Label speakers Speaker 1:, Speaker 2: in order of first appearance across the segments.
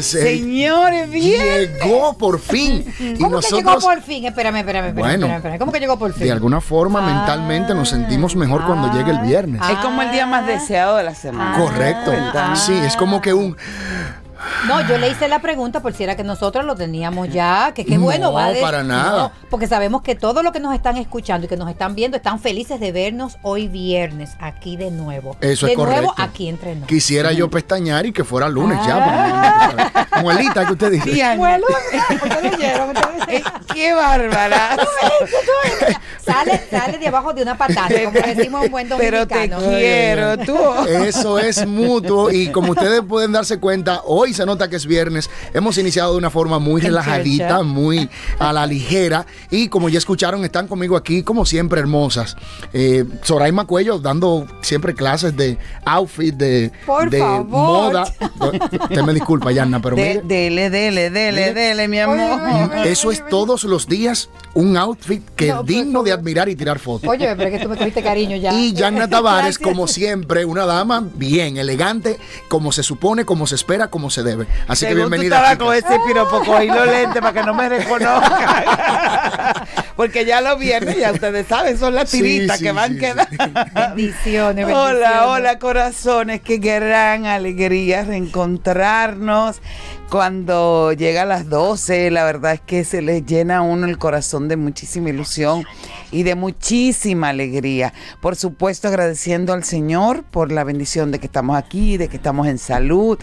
Speaker 1: viernes. Eh,
Speaker 2: Señores, bien.
Speaker 1: Llegó por fin. Y
Speaker 3: ¿Cómo que llegó por fin? Espérame, espérame, espérame.
Speaker 1: Bueno,
Speaker 3: espérame, espérame. ¿Cómo que llegó por fin?
Speaker 1: de alguna forma,
Speaker 3: Ah,
Speaker 1: mentalmente nos sentimos mejor cuando llegue el viernes.
Speaker 2: Es como el día más deseado de la semana.
Speaker 1: Correcto.
Speaker 2: ¿Verdad?
Speaker 1: Sí, es como que un.
Speaker 3: No, yo le hice la pregunta por si era que nosotros lo teníamos ya, que qué
Speaker 1: No,
Speaker 3: bueno va des-
Speaker 1: para nada.
Speaker 3: No, porque sabemos que todos los que nos están escuchando y que nos están viendo están felices de vernos hoy viernes aquí de nuevo.
Speaker 1: Eso
Speaker 3: de
Speaker 1: es correcto.
Speaker 3: nuevo aquí entre nos.
Speaker 1: Quisiera yo pestañar y que fuera lunes
Speaker 3: Ah.
Speaker 1: ya. Muelita, que usted dice.
Speaker 3: Ustedes
Speaker 2: eh, qué bárbara.
Speaker 3: sale, sale de abajo de una patata, como decimos un buen
Speaker 2: Pero te
Speaker 3: dominicano.
Speaker 2: quiero, tú.
Speaker 1: Eso es mutuo y como ustedes pueden darse cuenta, hoy se nota que es viernes. Hemos iniciado de una forma muy relajadita, muy a la ligera y como ya escucharon, están conmigo aquí como siempre hermosas. Eh, Soraima Cuello dando siempre clases de outfit, de,
Speaker 3: Por
Speaker 1: de
Speaker 3: favor.
Speaker 1: moda. Usted me disculpa, Yanna, pero
Speaker 2: De-
Speaker 1: mire,
Speaker 2: dele, dele, dele, dele, mi amor.
Speaker 3: Oye,
Speaker 1: eso es todos los días un outfit que
Speaker 3: No,
Speaker 1: es digno
Speaker 3: por
Speaker 1: de admirar y tirar fotos.
Speaker 3: Oye, pero es que tú me cogiste cariño ya.
Speaker 1: Y Yanna Tavares, como siempre, una dama bien elegante, como se supone, como se espera, como se debe. Así que
Speaker 2: Según tú
Speaker 1: bienvenida.
Speaker 2: estabas
Speaker 1: chicas.
Speaker 2: con ese piropo, cogí los lentes para que no me reconozcan. Porque ya los viernes, ya ustedes saben, son las
Speaker 1: Sí,
Speaker 2: tiritas
Speaker 1: sí,
Speaker 2: que van
Speaker 1: sí,
Speaker 2: quedando.
Speaker 3: Bendiciones, bendiciones.
Speaker 2: Hola, hola corazones, qué gran alegría reencontrarnos cuando llega a las 12. La verdad es que se les llena a uno el corazón de muchísima ilusión y de muchísima alegría. Por supuesto, agradeciendo al Señor por la bendición de que estamos aquí, de que estamos en salud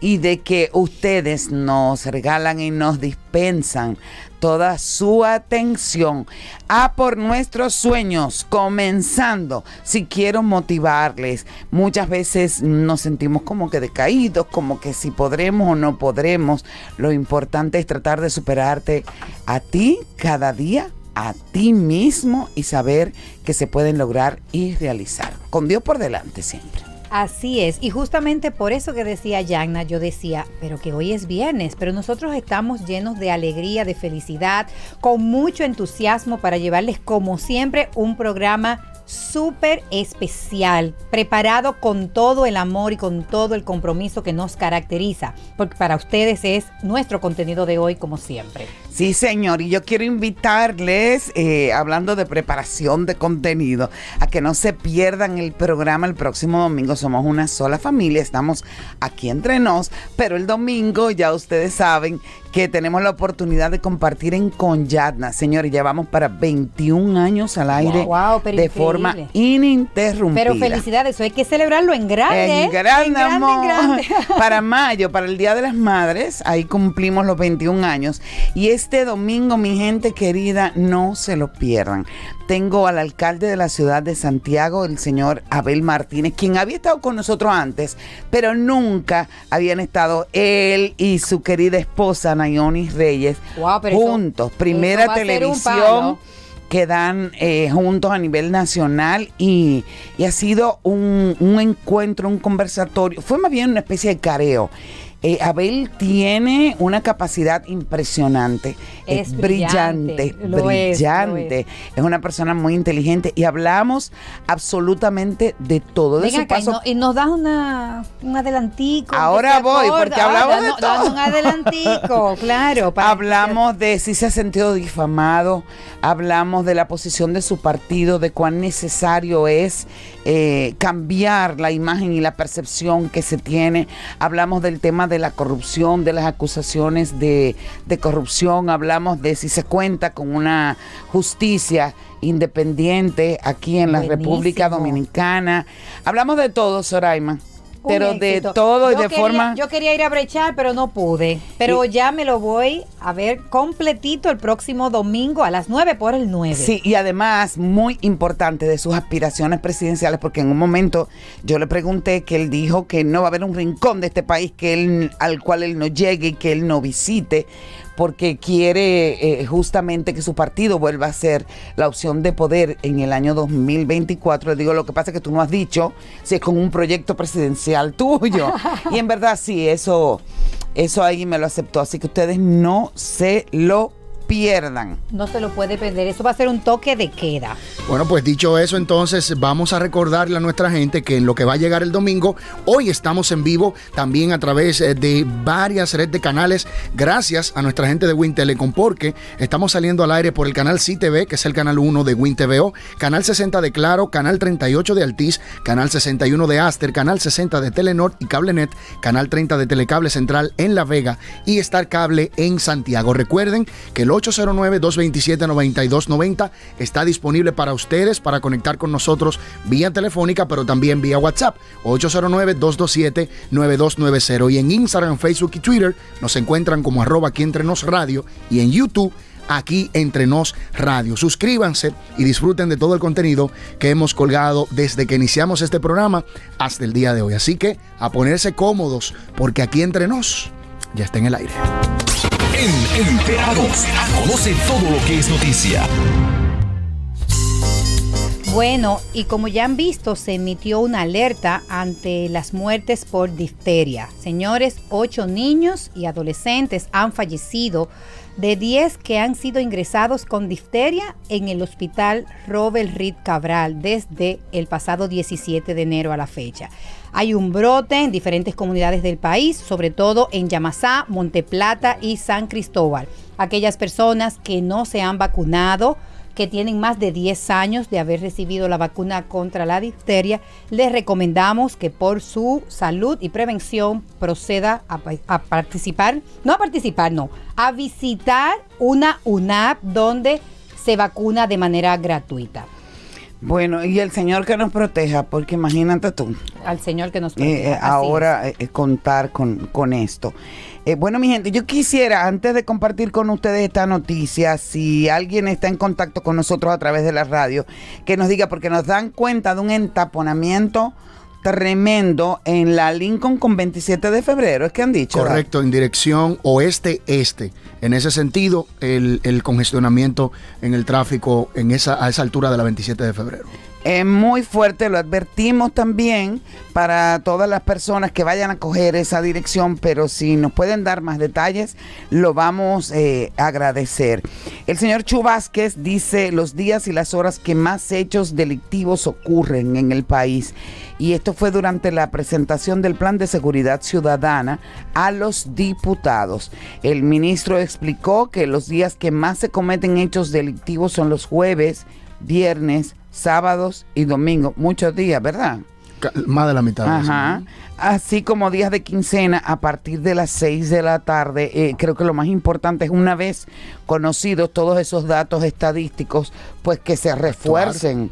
Speaker 2: y de que ustedes nos regalan y nos dispensan toda su atención a por nuestros sueños, comenzando. Si quiero motivarles, muchas veces nos sentimos como que decaídos, como que si podremos o no podremos. Lo importante es tratar de superarte a ti cada día, a ti mismo y saber que se pueden lograr y realizar. Con Dios por delante siempre.
Speaker 3: Así es, y justamente por eso que decía Yagna, yo decía, pero que hoy es viernes, pero nosotros estamos llenos de alegría, de felicidad, con mucho entusiasmo para llevarles como siempre un programa súper especial, preparado con todo el amor y con todo el compromiso que nos caracteriza, porque para ustedes es nuestro contenido de hoy como siempre.
Speaker 2: Sí, señor, y yo quiero invitarles, eh, hablando de preparación de contenido, a que no se pierdan el programa el próximo domingo. Somos una sola familia, estamos aquí entre nos, pero el domingo ya ustedes saben que tenemos la oportunidad de compartir en Conyatna. Señores, llevamos para 21 años al aire
Speaker 3: Wow,
Speaker 2: de
Speaker 3: increíble.
Speaker 2: forma ininterrumpida.
Speaker 3: Pero felicidades, hay que celebrarlo en grande.
Speaker 2: En
Speaker 3: ¿eh?
Speaker 2: grande,
Speaker 3: En grande,
Speaker 2: amor.
Speaker 3: en grande.
Speaker 2: Para mayo, para el Día de las Madres, ahí cumplimos los 21 años. Y este domingo, mi gente querida, no se lo pierdan. Tengo al alcalde de la ciudad de Santiago, el señor Abel Martínez, quien había estado con nosotros antes, pero nunca habían estado él y su querida esposa, Nayonis Reyes,
Speaker 3: Wow, pero eso-
Speaker 2: juntos.
Speaker 3: eso
Speaker 2: Primera televisión que dan eh, juntos a nivel nacional y, y ha sido un, un encuentro, un conversatorio, fue más bien una especie de careo. Eh, Abel tiene una capacidad impresionante,
Speaker 3: Es
Speaker 2: es, brillante,
Speaker 3: brillante, lo es,
Speaker 2: brillante,
Speaker 3: lo
Speaker 2: es, una persona muy inteligente y hablamos absolutamente de todo, de
Speaker 3: Venga
Speaker 2: su
Speaker 3: acá, y,
Speaker 2: paso
Speaker 3: no- y nos das una, un adelantico.
Speaker 2: Ahora voy,
Speaker 3: acorda.
Speaker 2: porque hablamos de
Speaker 3: danos-
Speaker 2: todo.
Speaker 3: un adelantico, claro. para-
Speaker 2: Hablamos de si se ha sentido difamado, hablamos de la posición de su partido, de cuán necesario es eh, cambiar la imagen y la percepción que se tiene, hablamos del tema de la corrupción, de las acusaciones de, de corrupción, hablamos de si se cuenta con una justicia independiente aquí en la
Speaker 3: Buenísimo.
Speaker 2: República Dominicana. Hablamos de todo, Soraima, pero de
Speaker 3: éxito.
Speaker 2: todo y
Speaker 3: Yo
Speaker 2: de
Speaker 3: quería-
Speaker 2: forma...
Speaker 3: Yo quería ir a brechar, pero no pude. Pero ya me lo voy a ver completito el próximo domingo a las 9 por el 9.
Speaker 2: Sí, y además, muy importante de sus aspiraciones presidenciales, porque en un momento yo le pregunté que él dijo que no va a haber un rincón de este país que él, al cual él no llegue y que él no visite, porque quiere eh, justamente que su partido vuelva a ser la opción de poder en el año 2024. Le digo, lo que pasa es que tú no has dicho si es con un proyecto presidencial tuyo. y en verdad sí, eso, eso ahí me lo aceptó. Así que ustedes no se lo pierdan.
Speaker 3: No se lo puede perder. Eso va a ser un toque de queda.
Speaker 1: Bueno, pues dicho eso, entonces vamos a recordarle a nuestra gente que en lo que va a llegar el domingo, hoy estamos en vivo también a través eh, de varias redes de canales, gracias a nuestra gente de Win Telecom, porque estamos saliendo al aire por el canal CTV, que es el canal 1 de Win TVO, canal 60 de Claro, canal 38 de Altiz, canal 61 de Aster, canal 60 de Telenor y CableNet, canal 30 de Telecable Central en La Vega y Star Cable en Santiago. Recuerden que el 809-227-9290 está disponible para ustedes para conectar con nosotros vía telefónica, pero también vía WhatsApp. 809-227-9290. Y en Instagram, Facebook y Twitter nos encuentran como arroba aquí entre nos radio y en YouTube aquí entre nos radio. Suscríbanse y disfruten de todo el contenido que hemos colgado desde que iniciamos este programa hasta el día de hoy. Así que a ponerse cómodos porque aquí entre nos ya está en el aire.
Speaker 4: En Enterados, conoce todo lo que es noticia.
Speaker 3: Bueno, y como ya han visto, se emitió una alerta ante las muertes por difteria. Señores, ocho niños y adolescentes han fallecido de 10 que han sido ingresados con difteria en el hospital Robert Reed Cabral desde el pasado 17 de enero a la fecha. Hay un brote en diferentes comunidades del país, sobre todo en Yamasá, Monteplata y San Cristóbal. Aquellas personas que no se han vacunado, que tienen más de 10 años de haber recibido la vacuna contra la difteria, les recomendamos que por su salud y prevención proceda a, a participar, no a participar, no, a visitar una UNAP donde se vacuna de manera gratuita.
Speaker 2: Bueno, y el Señor que nos proteja, porque imagínate tú,
Speaker 3: Al Señor que nos
Speaker 2: eh,
Speaker 3: proteja.
Speaker 2: eh, ahora eh, eh, contar con, con esto. Eh, bueno, mi gente, yo quisiera, antes de compartir con ustedes esta noticia, si alguien está en contacto con nosotros a través de la radio, que nos diga, porque nos dan cuenta de un entaponamiento tremendo en la Lincoln con 27 de febrero, es que han dicho.
Speaker 1: Correcto, en dirección oeste-este. En ese sentido, el, el congestionamiento en el tráfico en esa, a esa altura de la 27 de febrero.
Speaker 2: Es muy fuerte, lo advertimos también para todas las personas que vayan a coger esa dirección, pero si nos pueden dar más detalles, lo vamos eh, a agradecer. El señor Chu Vázquez dice los días y las horas que más hechos delictivos ocurren en el país. Y esto fue durante la presentación del Plan de Seguridad Ciudadana a los diputados. El ministro explicó que los días que más se cometen hechos delictivos son los jueves, viernes, sábados y domingos. Muchos días, ¿verdad?
Speaker 1: Más de la mitad. de.
Speaker 2: Ajá. Así como días de quincena a partir de las 6 de la tarde. Eh, creo que lo más importante es una vez conocidos todos esos datos estadísticos, pues que se refuercen.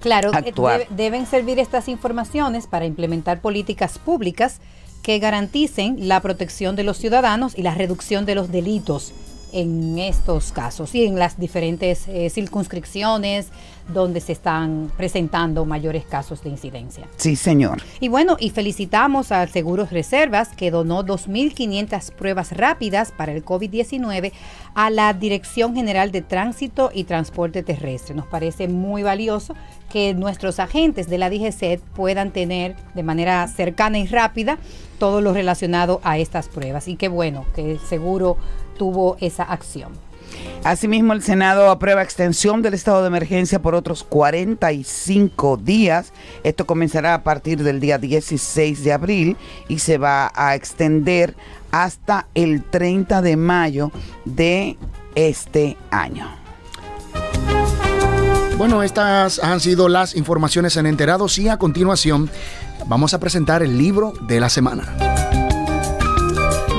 Speaker 3: Claro, eh,
Speaker 2: actuar.
Speaker 3: debe- deben servir estas informaciones para implementar políticas públicas que garanticen la protección de los ciudadanos y la reducción de los delitos en estos casos y en las diferentes eh, circunscripciones donde se están presentando mayores casos de incidencia.
Speaker 2: Sí, señor.
Speaker 3: Y bueno, y felicitamos al Seguros Reservas que donó 2.500 pruebas rápidas para el COVID-19 a la Dirección General de Tránsito y Transporte Terrestre. Nos parece muy valioso que nuestros agentes de la DGCET puedan tener de manera cercana y rápida todo lo relacionado a estas pruebas. Y qué bueno que el seguro tuvo esa acción.
Speaker 2: Asimismo, el Senado aprueba extensión del estado de emergencia por otros 45 días. Esto comenzará a partir del día 16 de abril y se va a extender hasta el 30 de mayo de este año.
Speaker 1: Bueno, estas han sido las informaciones en Enterados y a continuación vamos a presentar el libro de la semana.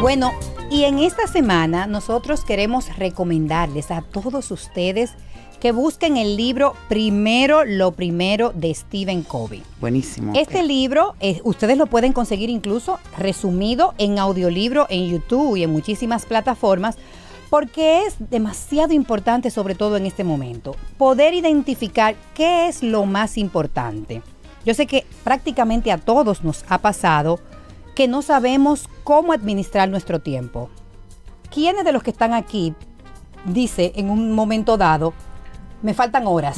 Speaker 3: Bueno, y en esta semana nosotros queremos recomendarles a todos ustedes que busquen el libro Primero lo Primero de Stephen Covey.
Speaker 2: Buenísimo.
Speaker 3: Este libro eh, ustedes lo pueden conseguir incluso resumido en audiolibro en YouTube y en muchísimas plataformas porque es demasiado importante sobre todo en este momento poder identificar qué es lo más importante. Yo sé que prácticamente a todos nos ha pasado que no sabemos cómo administrar nuestro tiempo. ¿Quiénes de los que están aquí dice en un momento dado, me faltan horas?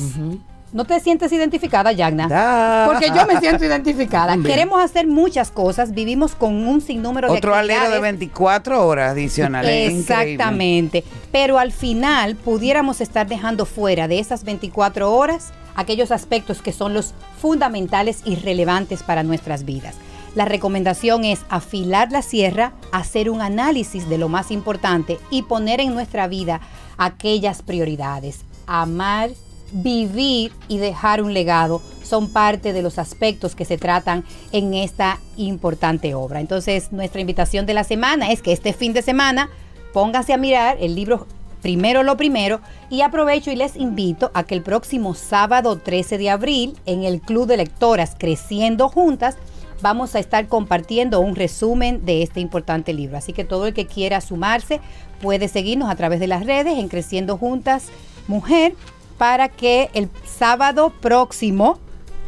Speaker 3: ¿No te sientes identificada, Yagna?
Speaker 2: Da.
Speaker 3: Porque yo me siento identificada.
Speaker 1: Bien.
Speaker 3: Queremos hacer muchas cosas, vivimos con un sinnúmero de
Speaker 2: Otro alero de
Speaker 3: actividades.
Speaker 2: 24 horas adicionales. Increíble.
Speaker 3: Exactamente. Pero al final pudiéramos estar dejando fuera de esas 24 horas aquellos aspectos que son los fundamentales y relevantes para nuestras vidas. La recomendación es afilar la sierra, hacer un análisis de lo más importante y poner en nuestra vida aquellas prioridades. Amar, vivir y dejar un legado son parte de los aspectos que se tratan en esta importante obra. Entonces, nuestra invitación de la semana es que este fin de semana póngase a mirar el libro Primero lo primero y aprovecho y les invito a que el próximo sábado 13 de abril en el Club de Lectoras Creciendo Juntas vamos a estar compartiendo un resumen de este importante libro. Así que todo el que quiera sumarse puede seguirnos a través de las redes en Creciendo Juntas Mujer para que el sábado próximo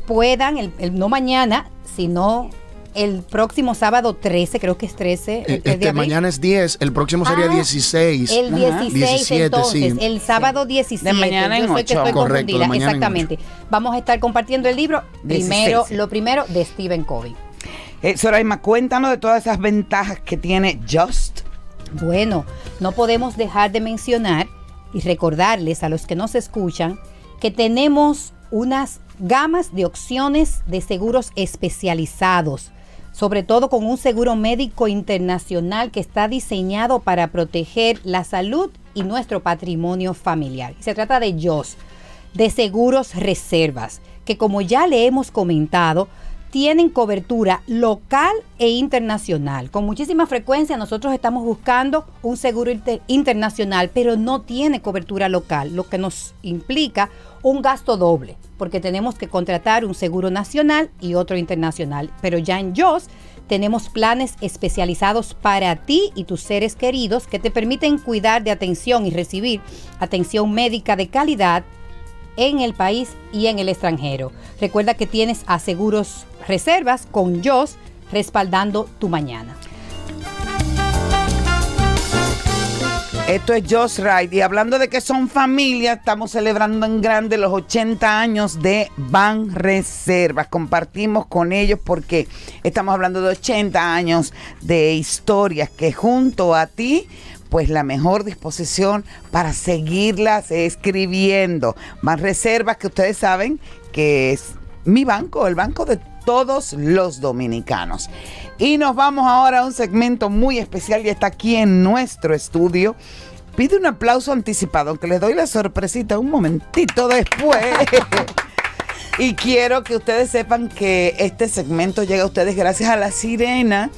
Speaker 3: puedan, el, el- no mañana, sino el próximo sábado 13, creo que es 13, el 3 de
Speaker 1: Este,
Speaker 3: abril.
Speaker 1: mañana es 10, el próximo sería
Speaker 3: Ah,
Speaker 1: 16.
Speaker 3: El
Speaker 2: Ajá.
Speaker 3: 16,
Speaker 1: 17,
Speaker 3: entonces,
Speaker 1: sí.
Speaker 3: el sábado 17.
Speaker 2: De mañana en
Speaker 3: Yo sé que estoy
Speaker 1: Correcto,
Speaker 3: confundida, exactamente. Vamos a estar compartiendo el libro, primero,
Speaker 2: 16.
Speaker 3: lo primero, de Stephen Covey.
Speaker 2: Eh, Soraima, cuéntanos de todas esas ventajas que tiene Just.
Speaker 3: Bueno, no podemos dejar de mencionar y recordarles a los que nos escuchan que tenemos unas gamas de opciones de seguros especializados, sobre todo con un seguro médico internacional que está diseñado para proteger la salud y nuestro patrimonio familiar. Se trata de JOS, de Seguros Reservas, que como ya le hemos comentado, tienen cobertura local e internacional. Con muchísima frecuencia nosotros estamos buscando un seguro inter- internacional, pero no tiene cobertura local, lo que nos implica un gasto doble, porque tenemos que contratar un seguro nacional y otro internacional. Pero ya en JOS tenemos planes especializados para ti y tus seres queridos que te permiten cuidar de atención y recibir atención médica de calidad en el país y en el extranjero. Recuerda que tienes a Seguros Reservas con JOS respaldando tu mañana.
Speaker 2: Esto es Just Right. Y hablando de que son familia, estamos celebrando en grande los 80 años de Ban Reservas. Compartimos con ellos porque estamos hablando de 80 años de historias que junto a ti pues la mejor disposición para seguirlas escribiendo. Ban Reservas que ustedes saben que es mi banco, el banco de todos los dominicanos. Y nos vamos ahora a un segmento muy especial y está aquí en nuestro estudio. Pide un aplauso anticipado, aunque les doy la sorpresita un momentito después. y quiero que ustedes sepan que este segmento llega a ustedes gracias a la sirena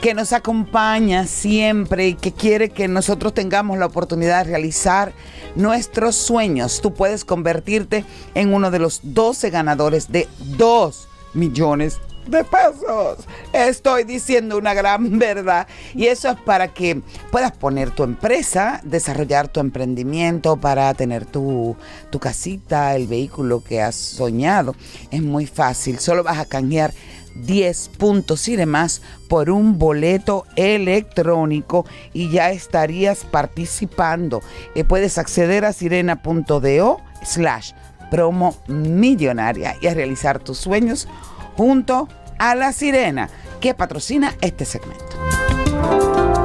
Speaker 2: que nos acompaña siempre y que quiere que nosotros tengamos la oportunidad de realizar nuestros sueños. Tú puedes convertirte en uno de los 12 ganadores de 2 millones de pesos. Estoy diciendo una gran verdad. Y eso es para que puedas poner tu empresa, desarrollar tu emprendimiento, para tener tu, tu casita, el vehículo que has soñado. Es muy fácil. Solo vas a canjear 10 puntos y demás por un boleto electrónico y ya estarías participando. Eh, puedes acceder a sirena.do slash promo millonaria y a realizar tus sueños junto a la sirena que patrocina este segmento.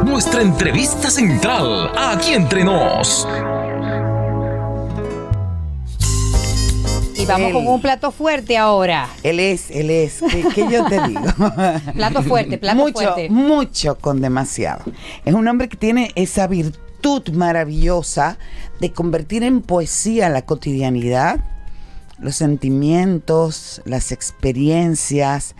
Speaker 4: Nuestra entrevista central, aquí entre nos.
Speaker 3: Y vamos
Speaker 2: Él.
Speaker 3: con un plato fuerte ahora.
Speaker 2: Él es, él es, ¿qué, qué yo te digo?
Speaker 3: Plato fuerte, plato
Speaker 2: mucho,
Speaker 3: fuerte.
Speaker 2: mucho con demasiado. Es un hombre que tiene esa virtud maravillosa de convertir en poesía la cotidianidad, los sentimientos, las experiencias,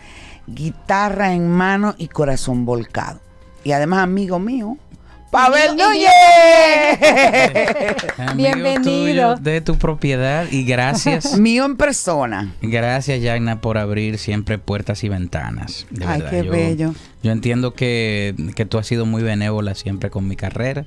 Speaker 2: guitarra en mano y corazón volcado. y además amigo mío, Pavel Núñez.
Speaker 5: Amigo
Speaker 3: Bienvenido.
Speaker 5: tuyo de tu propiedad y gracias.
Speaker 2: mío en persona.
Speaker 5: Gracias, Yagna, por abrir siempre puertas y ventanas. De
Speaker 2: Ay,
Speaker 5: verdad.
Speaker 2: qué
Speaker 5: yo,
Speaker 2: bello.
Speaker 5: Yo entiendo que, que tú has sido muy benévola siempre con mi carrera.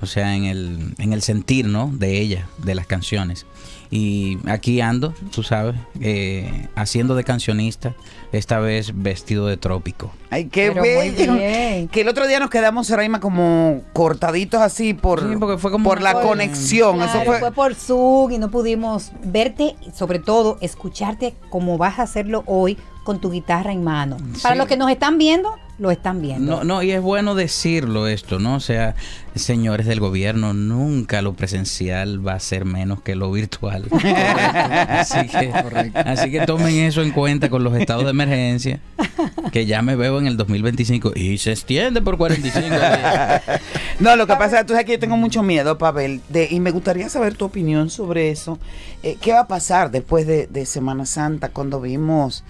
Speaker 5: O sea, en el, en el sentir, ¿no? De ella, de las canciones. Y aquí ando, tú sabes, eh, haciendo de cancionista, esta vez vestido de trópico.
Speaker 2: Ay, qué
Speaker 3: Pero muy
Speaker 2: bello.
Speaker 3: bien.
Speaker 2: Que el otro día nos quedamos, Raima, como cortaditos así por,
Speaker 5: Sí, porque fue como
Speaker 2: por la conexión. Eso
Speaker 3: Claro,
Speaker 2: fue,
Speaker 3: fue por Zoom y no pudimos verte y sobre todo escucharte como vas a hacerlo hoy con tu guitarra en mano. Para los que nos están viendo, lo están viendo.
Speaker 5: No, no, y es bueno decirlo esto, ¿no? O sea, señores del gobierno, nunca lo presencial va a ser menos que lo virtual. así, que, así que tomen eso en cuenta con los estados de emergencia, que ya me veo en el 2025 y se extiende por 45 días.
Speaker 2: No, lo que pasa es que tú sabes que yo tengo mucho miedo, Pavel, de, y me gustaría saber tu opinión sobre eso. Eh, ¿Qué va a pasar después de, de Semana Santa cuando vimos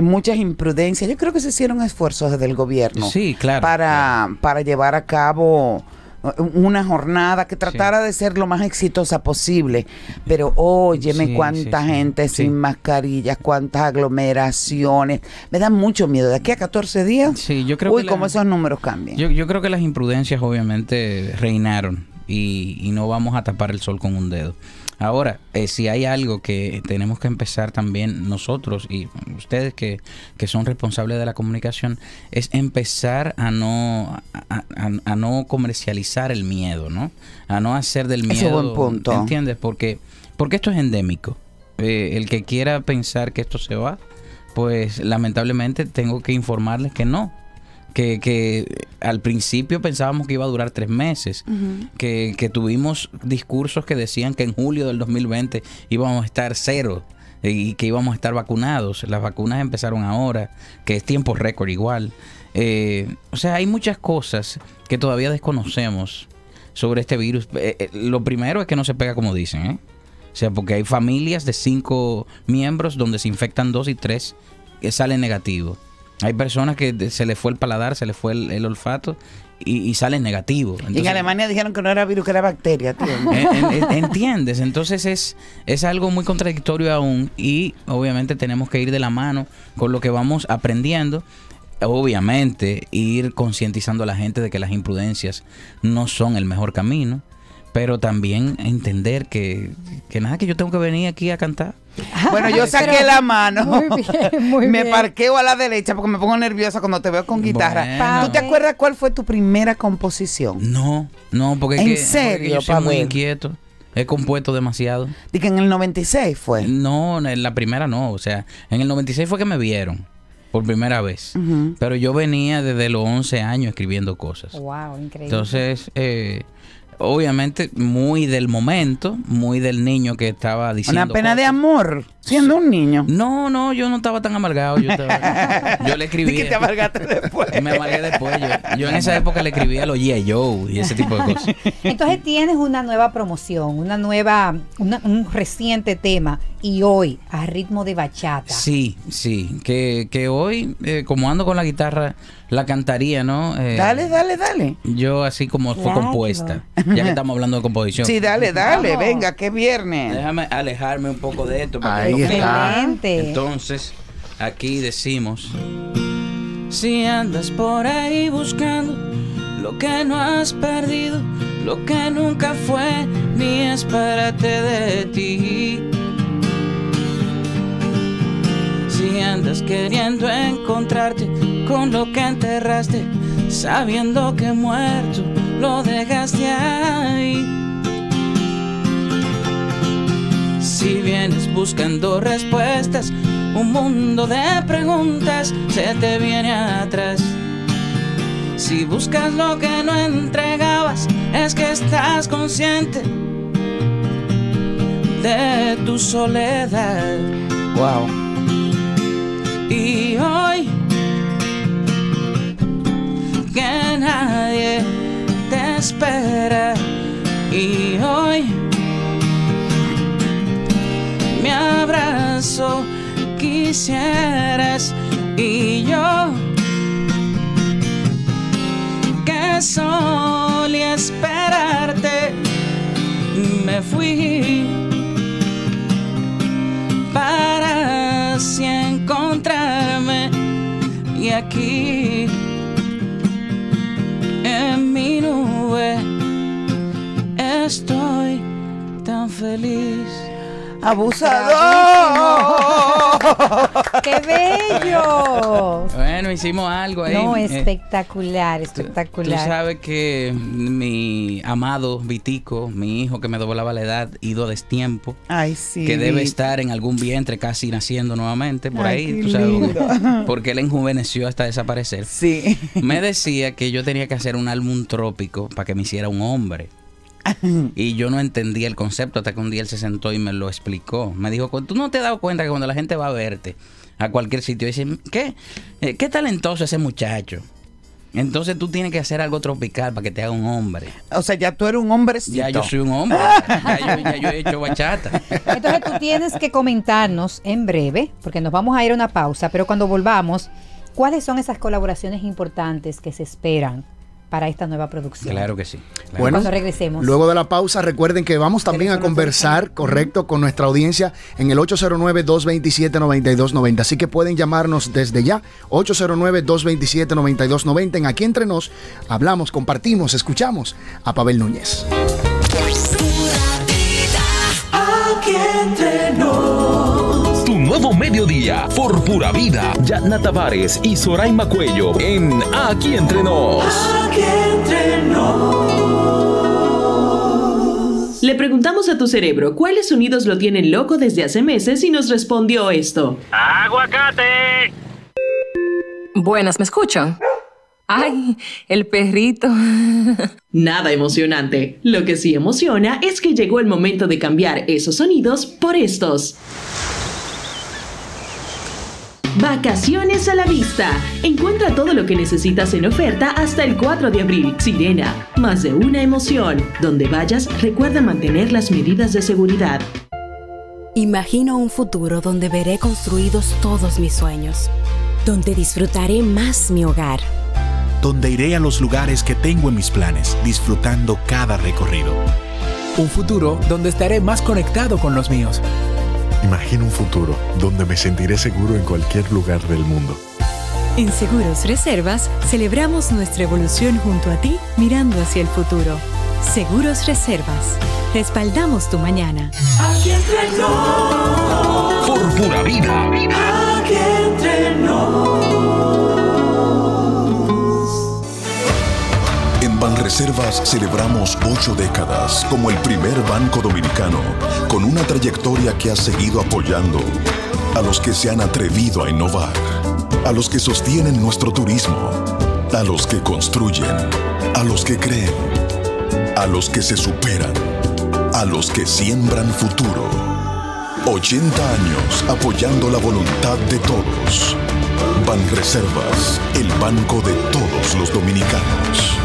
Speaker 2: muchas imprudencias? Yo creo que se hicieron esfuerzos desde el gobierno
Speaker 5: Sí, claro.
Speaker 2: para, para llevar a cabo eh, una jornada que tratara de ser lo más exitosa posible. Pero óyeme
Speaker 5: Sí,
Speaker 2: cuánta
Speaker 5: sí,
Speaker 2: gente sin mascarillas, cuántas aglomeraciones. Me da mucho miedo. De aquí a 14 días,
Speaker 5: Sí, yo creo
Speaker 2: uy, cómo esos números cambian.
Speaker 5: Yo, yo creo que las imprudencias obviamente reinaron y, y no vamos a tapar el sol con un dedo. Ahora, eh, si hay algo que tenemos que empezar también nosotros y ustedes que, que son responsables de la comunicación, es empezar a no, a, a- a no comercializar el miedo, ¿no? A no hacer del
Speaker 2: Ese es
Speaker 5: miedo...
Speaker 2: buen punto.
Speaker 5: ¿Entiendes? Porque, porque esto es endémico. Eh, el que quiera pensar que esto se va, pues lamentablemente tengo que informarles que no. Que, que al principio pensábamos que iba a durar tres meses, que, que tuvimos discursos que decían que en julio del 2020 íbamos a estar cero y que íbamos a estar vacunados. Las vacunas empezaron ahora, que es tiempo récord igual. Eh, o sea, hay muchas cosas que todavía desconocemos sobre este virus. Eh, eh, lo primero es que no se pega como dicen, ¿eh? O sea, porque hay familias de cinco miembros donde se infectan dos y tres que sale negativo. Hay personas que se les fue el paladar, se les fue el, el olfato y, y sale negativo.
Speaker 2: y en Alemania dijeron que no era virus, que era bacteria, tío.
Speaker 5: Eh, en- en- ¿Entiendes? Entonces es, es algo muy contradictorio aún y obviamente tenemos que ir de la mano con lo que vamos aprendiendo. Obviamente ir concientizando a la gente de que las imprudencias no son el mejor camino, pero también entender que, que nada, que yo tengo que venir aquí a cantar.
Speaker 2: Bueno, yo saqué
Speaker 3: Pero-
Speaker 2: la mano.
Speaker 3: Muy bien, muy
Speaker 2: me
Speaker 3: bien.
Speaker 2: parqueo a la derecha porque me pongo nerviosa cuando te veo con guitarra.
Speaker 5: Bueno.
Speaker 2: ¿Tú te acuerdas cuál fue tu primera composición?
Speaker 5: No, no, porque, es
Speaker 2: ¿En
Speaker 5: que, porque
Speaker 2: serio,
Speaker 5: yo soy muy inquieto. He compuesto demasiado.
Speaker 2: Dije en el 96 fue.
Speaker 5: No, en la primera no. O sea, en el 96 fue que me vieron por primera vez. Pero yo venía desde los 11 años escribiendo cosas.
Speaker 3: Wow, increíble.
Speaker 5: Entonces, eh, obviamente, muy del momento, muy del niño que estaba diciendo.
Speaker 2: Una pena de amor, siendo un niño.
Speaker 5: No, no, yo no estaba tan amargado. Yo, estaba- yo le escribía.
Speaker 2: Di que te amargaste después.
Speaker 5: Me amargué después. Yo, yo en esa época le escribía a los G.I. Joe y ese tipo de cosas.
Speaker 3: Entonces tienes una nueva promoción, una nueva, una- un reciente tema y hoy a ritmo de bachata.
Speaker 5: Sí, sí. Que, que hoy, eh, como ando con la guitarra, la cantaría, ¿no? Eh,
Speaker 2: Dale, dale, dale.
Speaker 5: Yo así como fue
Speaker 3: Claro.
Speaker 5: compuesta. Ya que estamos hablando de composición.
Speaker 2: Sí, dale, dale,
Speaker 3: Vamos.
Speaker 2: venga, que viernes.
Speaker 5: Déjame alejarme un poco de esto.
Speaker 1: Ahí está.
Speaker 5: Entonces, aquí decimos: Si andas por ahí buscando lo que no has perdido, lo que nunca fue ni es parte de ti. Si andas queriendo encontrarte con lo que enterraste, sabiendo que muerto lo dejaste ahí. Si vienes buscando respuestas, un mundo de preguntas se te viene atrás. Si buscas lo que no entregabas, es que estás consciente de tu soledad.
Speaker 2: Wow.
Speaker 5: Y hoy que nadie te espera. Y hoy mi abrazo quisieras y yo solía esperarte, me fui para así encontrarme y aquí en mi nube estoy tan feliz.
Speaker 2: ¡Abusador!
Speaker 3: ¡Qué bello!
Speaker 5: Bueno, hicimos algo ahí.
Speaker 3: No,
Speaker 5: Eh,
Speaker 3: espectacular,
Speaker 5: Tú
Speaker 3: espectacular.
Speaker 5: sabes que mi amado Vitico, mi hijo que me doblaba la edad, ido a destiempo,
Speaker 2: Ay, sí.
Speaker 5: que debe estar en algún vientre casi naciendo nuevamente por
Speaker 2: Ay,
Speaker 5: ahí,
Speaker 2: qué
Speaker 5: tú sabes,
Speaker 2: lindo.
Speaker 5: porque él enjuveneció hasta desaparecer.
Speaker 2: Sí.
Speaker 5: Me decía que yo tenía que hacer un álbum trópico para que me hiciera un hombre. Y yo no entendía el concepto hasta que un día él se sentó y me lo explicó. Me dijo, tú no te has dado cuenta que cuando la gente va a verte a cualquier sitio, dicen, ¿qué? Eh, ¿Qué talentoso ese muchacho? Entonces tú tienes que hacer algo tropical para que te haga un hombre.
Speaker 2: O sea, ya tú eres un hombrecito.
Speaker 5: Ya yo soy un hombre. Ya yo, ya yo he hecho bachata.
Speaker 3: Entonces tú tienes que comentarnos en breve, porque nos vamos a ir a una pausa, pero cuando volvamos, ¿cuáles son esas colaboraciones importantes que se esperan para esta nueva producción?
Speaker 5: Claro que sí. claro.
Speaker 1: Bueno,
Speaker 3: Cuando regresemos.
Speaker 1: Luego de la pausa, recuerden que vamos también a conversar, correcto, con nuestra audiencia en el 809-227-9290. Así que pueden llamarnos desde ya, 809-227-9290. En Aquí Entre Nos hablamos, compartimos, escuchamos a Pavel Núñez.
Speaker 6: Aquí entre nos.
Speaker 4: Tu nuevo mediodía por pura vida. Yatna Tavares y Soraima Cuello en Aquí Entre Nos.
Speaker 7: Le preguntamos a tu cerebro cuáles sonidos lo tienen loco desde hace meses y nos respondió esto.
Speaker 8: ¡Aguacate!
Speaker 9: Buenas, ¿me escuchan? Ay, el perrito.
Speaker 7: Nada emocionante. Lo que sí emociona es que llegó el momento de cambiar esos sonidos por estos. Vacaciones a la vista. Encuentra todo lo que necesitas en oferta hasta el 4 de abril. Sirena, más de una emoción. Donde vayas, recuerda mantener las medidas de seguridad.
Speaker 10: Imagino un futuro donde veré construidos todos mis sueños, donde disfrutaré más mi hogar.
Speaker 11: donde iré a los lugares que tengo en mis planes, disfrutando cada recorrido.
Speaker 12: Un futuro donde estaré más conectado con los míos.
Speaker 13: Imagino un futuro donde me sentiré seguro en cualquier lugar del mundo.
Speaker 14: En Seguros Reservas celebramos nuestra evolución junto a ti mirando hacia el futuro. Seguros Reservas. Respaldamos tu mañana.
Speaker 6: Aquí entre nos.
Speaker 4: Por pura vida.
Speaker 6: Aquí entre
Speaker 15: Banreservas celebramos ocho décadas como el primer banco dominicano con una trayectoria que ha seguido apoyando a los que se han atrevido a innovar, a los que sostienen nuestro turismo, a los que construyen, a los que creen, a los que se superan, a los que siembran futuro. 80 años apoyando la voluntad de todos. Banreservas, el banco de todos los dominicanos.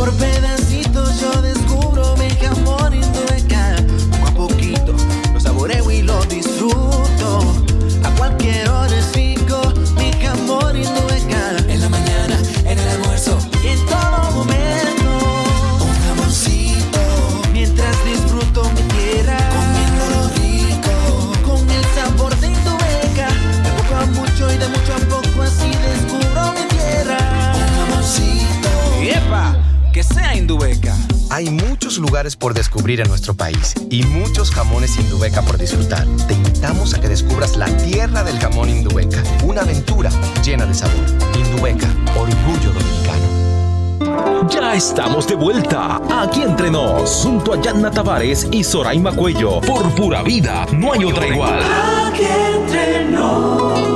Speaker 16: Por pedacitos yo descubro mi jamón Indueca. Poco a poquito lo saboreo y lo disfruto. A cualquier hora es rico mi jamón Indueca. En la mañana,
Speaker 17: Hay muchos lugares por descubrir en nuestro país y muchos jamones Indubeca por disfrutar. Te invitamos a que descubras la tierra del jamón Indubeca, una aventura llena de sabor. Indubeca, orgullo dominicano.
Speaker 4: Ya estamos de vuelta. Aquí Entre Nos. Junto a Yatna Tavares y Soraima Cuello. Por pura vida. No hay otra igual.
Speaker 6: Aquí entre nos.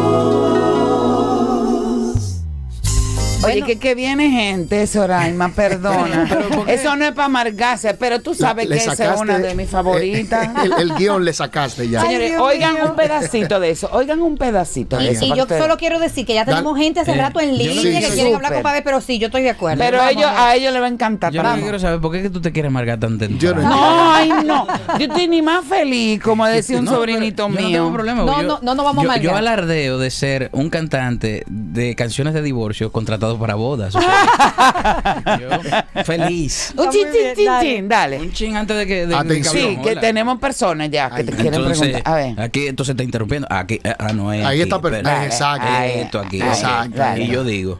Speaker 2: Oye, que, que viene gente, Soraima, perdona. Eso no es para amargarse, pero tú sabes que esa es una de mis favoritas.
Speaker 1: El, el guion le sacaste ya.
Speaker 2: Señores, oigan un pedacito de eso, oigan un pedacito de
Speaker 3: Y,
Speaker 2: eso.
Speaker 3: y yo solo quiero decir que ya tenemos gente hace
Speaker 5: Eh,
Speaker 3: rato en
Speaker 5: no-
Speaker 3: línea
Speaker 5: Sí,
Speaker 3: que
Speaker 5: sí.
Speaker 3: quieren hablar con Pavel, pero sí, yo estoy de acuerdo.
Speaker 2: Pero
Speaker 3: Vamos,
Speaker 2: ellos,
Speaker 3: vamos.
Speaker 2: a ellos les va a encantar.
Speaker 5: Yo quiero saber, ¿por qué es que tú te quieres amargar tan temprano?
Speaker 2: No, ay, no. Yo estoy ni más feliz, como decía un
Speaker 5: No,
Speaker 2: sobrinito mío.
Speaker 5: No, tengo problema,
Speaker 3: No,
Speaker 5: yo-
Speaker 3: no, no nos vamos a amargar.
Speaker 5: yo alardeo de ser un cantante de canciones de divorcio contratado para bodas. o sea, yo feliz.
Speaker 2: Un chin, chin, chin, chin, dale.
Speaker 5: Un chin antes de que. de-
Speaker 1: Atención.
Speaker 2: Sí, que
Speaker 5: hola.
Speaker 2: tenemos personas ya que te quieren
Speaker 5: Entonces,
Speaker 2: preguntar. A ver.
Speaker 5: aquí entonces está interrumpiendo. Aquí, eh, ah, no es.
Speaker 1: Ahí
Speaker 5: aquí,
Speaker 1: está perfecto.
Speaker 5: espera.
Speaker 1: Exacto.
Speaker 5: Ah, Esto aquí.
Speaker 1: Exacto.
Speaker 5: Y yo digo: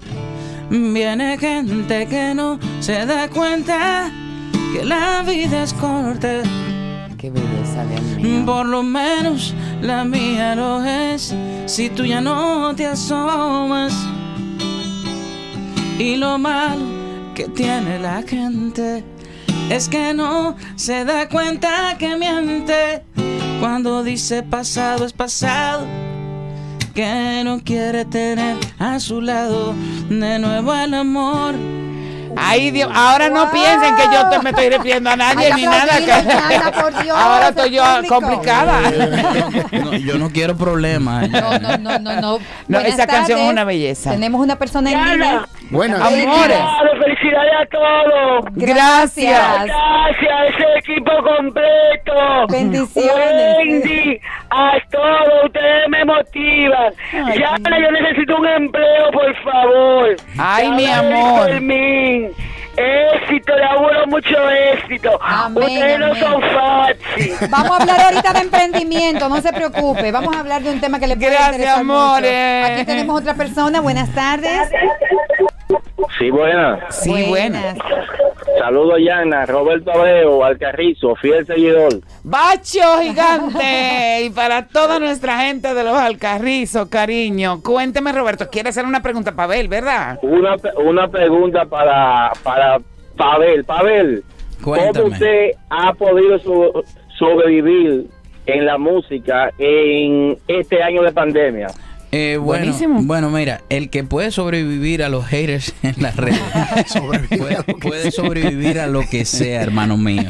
Speaker 5: Viene gente que no se da cuenta que la vida es corta.
Speaker 2: Qué belleza, Dios mío.
Speaker 5: Por lo menos la mía lo es. Si tú ya no te asomas. Y lo malo que tiene la gente es que no se da cuenta que miente. Cuando dice pasado es pasado. Que no quiere tener a su lado de nuevo el amor.
Speaker 2: Ay, Dios, ahora no piensen que yo te- me estoy refiriendo a nadie
Speaker 3: Ay,
Speaker 2: ni nada.
Speaker 3: por Dios,
Speaker 2: ahora estoy yo complicada.
Speaker 5: No, yo no quiero problemas.
Speaker 3: No, no, no, no, no.
Speaker 2: No, esa canción es una belleza.
Speaker 3: Tenemos una persona en línea.
Speaker 1: Buenas.
Speaker 2: Amores.
Speaker 8: Felicidades a todos.
Speaker 2: Gracias.
Speaker 8: Gracias, ese equipo completo.
Speaker 3: Bendiciones.
Speaker 8: Wendy, a todos, ustedes me motivan.
Speaker 2: Ay,
Speaker 8: Ya, yo necesito un empleo, por favor.
Speaker 2: Ay, mi amor.
Speaker 8: Éxito, le auguro mucho éxito.
Speaker 3: Amén,
Speaker 8: ustedes no son fáciles.
Speaker 3: Vamos a hablar ahorita de emprendimiento, no se preocupe. Vamos a hablar de un tema que le puede
Speaker 2: Gracias,
Speaker 3: interesar
Speaker 2: amores.
Speaker 3: mucho. Aquí tenemos otra persona. Buenas tardes.
Speaker 18: Sí, buena.
Speaker 2: Sí, buenas.
Speaker 18: Saludos, Yana. Roberto Abreu, Alcarrizo, fiel seguidor.
Speaker 2: Bacho gigante. y para toda nuestra gente de los Alcarrizos, cariño. Cuénteme, Roberto, quiere hacer una pregunta para Abel, ¿verdad?
Speaker 18: Una, una pregunta para, para Pavel. Pavel, ¿cómo
Speaker 5: Cuéntame.
Speaker 18: usted ha podido so- sobrevivir en la música en este año de pandemia?
Speaker 5: Eh, bueno,
Speaker 2: Buenísimo.
Speaker 5: bueno, mira, el que puede sobrevivir a los haters en las redes puede, puede sobrevivir a lo que sea, hermano mío.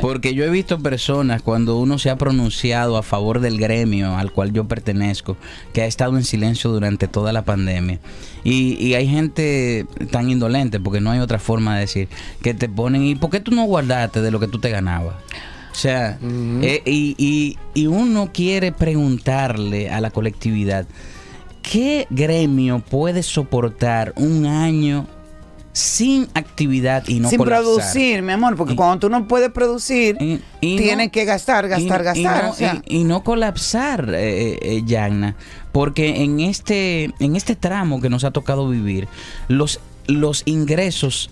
Speaker 5: Porque yo he visto personas cuando uno se ha pronunciado a favor del gremio al cual yo pertenezco, que ha estado en silencio durante toda la pandemia. Y, y hay gente tan indolente, porque no hay otra forma de decir, que te ponen, ¿y por qué tú no guardaste de lo que tú te ganabas? O sea, eh, y, y- y uno quiere preguntarle a la colectividad, ¿qué gremio puede soportar un año sin actividad y no
Speaker 2: Sin
Speaker 5: colapsar?
Speaker 2: producir, mi amor, porque cuando tú no puedes producir,
Speaker 5: y
Speaker 2: tienes que gastar, gastar, gastar.
Speaker 5: no-
Speaker 2: o sea.
Speaker 5: y, no colapsar, eh, eh, Yagna, porque en este, en este tramo que nos ha tocado vivir, los, los ingresos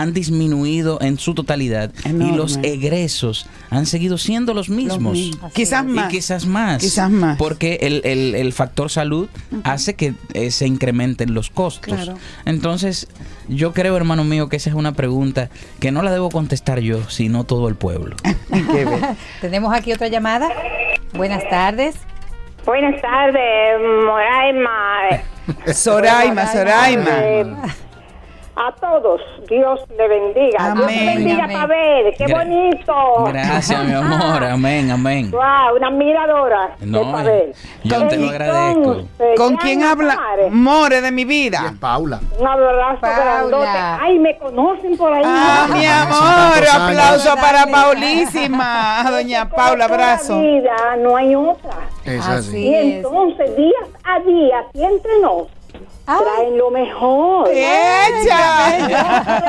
Speaker 5: han disminuido en su totalidad y los egresos han seguido siendo los mismos.
Speaker 2: mismos. Quizás
Speaker 5: Y
Speaker 2: más.
Speaker 5: quizás más.
Speaker 2: Quizás más.
Speaker 5: Porque el, el- el factor salud hace que eh, se incrementen los costos.
Speaker 2: Claro.
Speaker 5: Entonces, yo creo, hermano mío, que esa es una pregunta que no la debo contestar yo, sino todo el pueblo.
Speaker 3: Tenemos aquí otra llamada. Buenas tardes.
Speaker 19: Buenas tardes, Moraima.
Speaker 2: Soraima, Soraima.
Speaker 19: Eh, a todos, Dios le bendiga. Dios
Speaker 5: Amén.
Speaker 19: le bendiga,
Speaker 5: Amén.
Speaker 19: Pavel. Qué
Speaker 5: Gra-
Speaker 19: bonito.
Speaker 5: Gracias, mi amor. Amén, amén.
Speaker 19: Wow, una admiradora
Speaker 5: No,
Speaker 19: de Pavel.
Speaker 5: yo te lo agradezco.
Speaker 2: ¿Con quién habla? More de mi vida.
Speaker 1: Paula.
Speaker 19: Un abrazo
Speaker 2: Paula.
Speaker 19: grandote. Ay, me conocen por ahí.
Speaker 2: Ah, mi amor, aplauso para Paulísima. Doña Paula, abrazo.
Speaker 19: Vida no hay otra.
Speaker 1: Es así.
Speaker 19: Y entonces, días a día, aquí entre nos, traen lo mejor.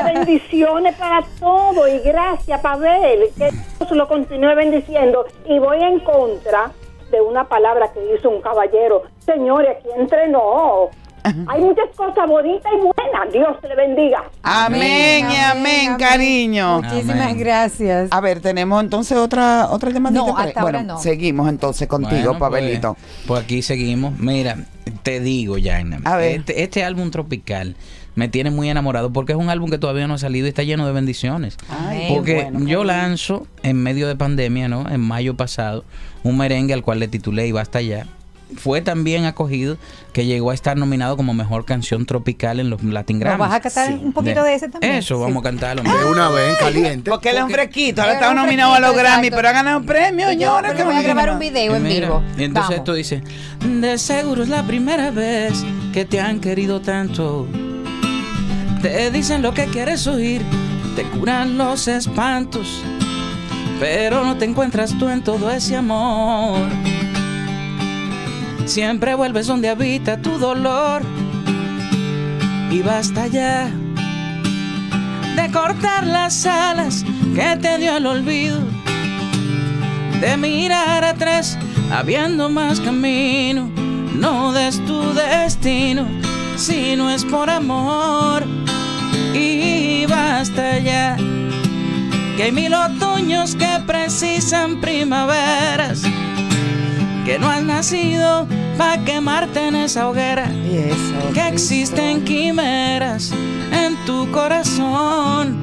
Speaker 19: Bendiciones para todo y gracias, Pavel. Que Dios lo continúe bendiciendo. Y voy en contra de una palabra que hizo un caballero. Señores, aquí entre nos. Hay muchas cosas bonitas y buenas. Dios le bendiga.
Speaker 2: Amén, y amén, cariño.
Speaker 3: Muchísimas gracias.
Speaker 2: A ver, tenemos entonces otra otra llamadita.
Speaker 3: No, hasta ahora
Speaker 2: bueno,
Speaker 3: no.
Speaker 2: seguimos entonces contigo,
Speaker 5: Bueno,
Speaker 2: Pavelito.
Speaker 5: Pues, pues aquí seguimos. Mira, te digo, Jaina.
Speaker 2: A ver.
Speaker 5: Este, este álbum tropical me tiene muy enamorado porque es un álbum que todavía no ha salido y está lleno de bendiciones.
Speaker 2: Ay,
Speaker 5: porque
Speaker 2: bueno,
Speaker 5: yo lanzo en medio de pandemia, ¿no? En mayo pasado, un merengue al cual le titulé Y Basta Ya. Fue tan bien acogido que llegó a estar nominado como mejor canción tropical en los Latin
Speaker 3: ¿Nos
Speaker 5: Grammys.
Speaker 3: vas a cantar un poquito de ese también?
Speaker 5: Eso, vamos a cantarlo.
Speaker 1: De una vez, caliente.
Speaker 2: Porque él es un fresquito, ahora está
Speaker 3: es un
Speaker 2: nominado a los
Speaker 3: fresquito,
Speaker 2: Grammy,
Speaker 3: exacto.
Speaker 2: pero ha ganado premio,
Speaker 3: Y yo,
Speaker 2: señores.
Speaker 3: pero
Speaker 2: que
Speaker 3: voy a
Speaker 2: me
Speaker 3: grabar un video en
Speaker 5: mira,
Speaker 3: vivo.
Speaker 5: Y entonces
Speaker 3: Vamos.
Speaker 5: esto dice, de seguro es la primera vez que te han querido tanto. Te dicen lo que quieres oír, te curan los espantos, pero no te encuentras tú en todo ese amor. Siempre vuelves donde habita tu dolor. y basta ya de cortar las alas que te dio el olvido, de mirar atrás habiendo más camino, no des tu destino si no es por amor. Y basta ya que hay mil otoños que precisan primaveras que no has nacido para quemarte en esa hoguera que existen quimeras en tu corazón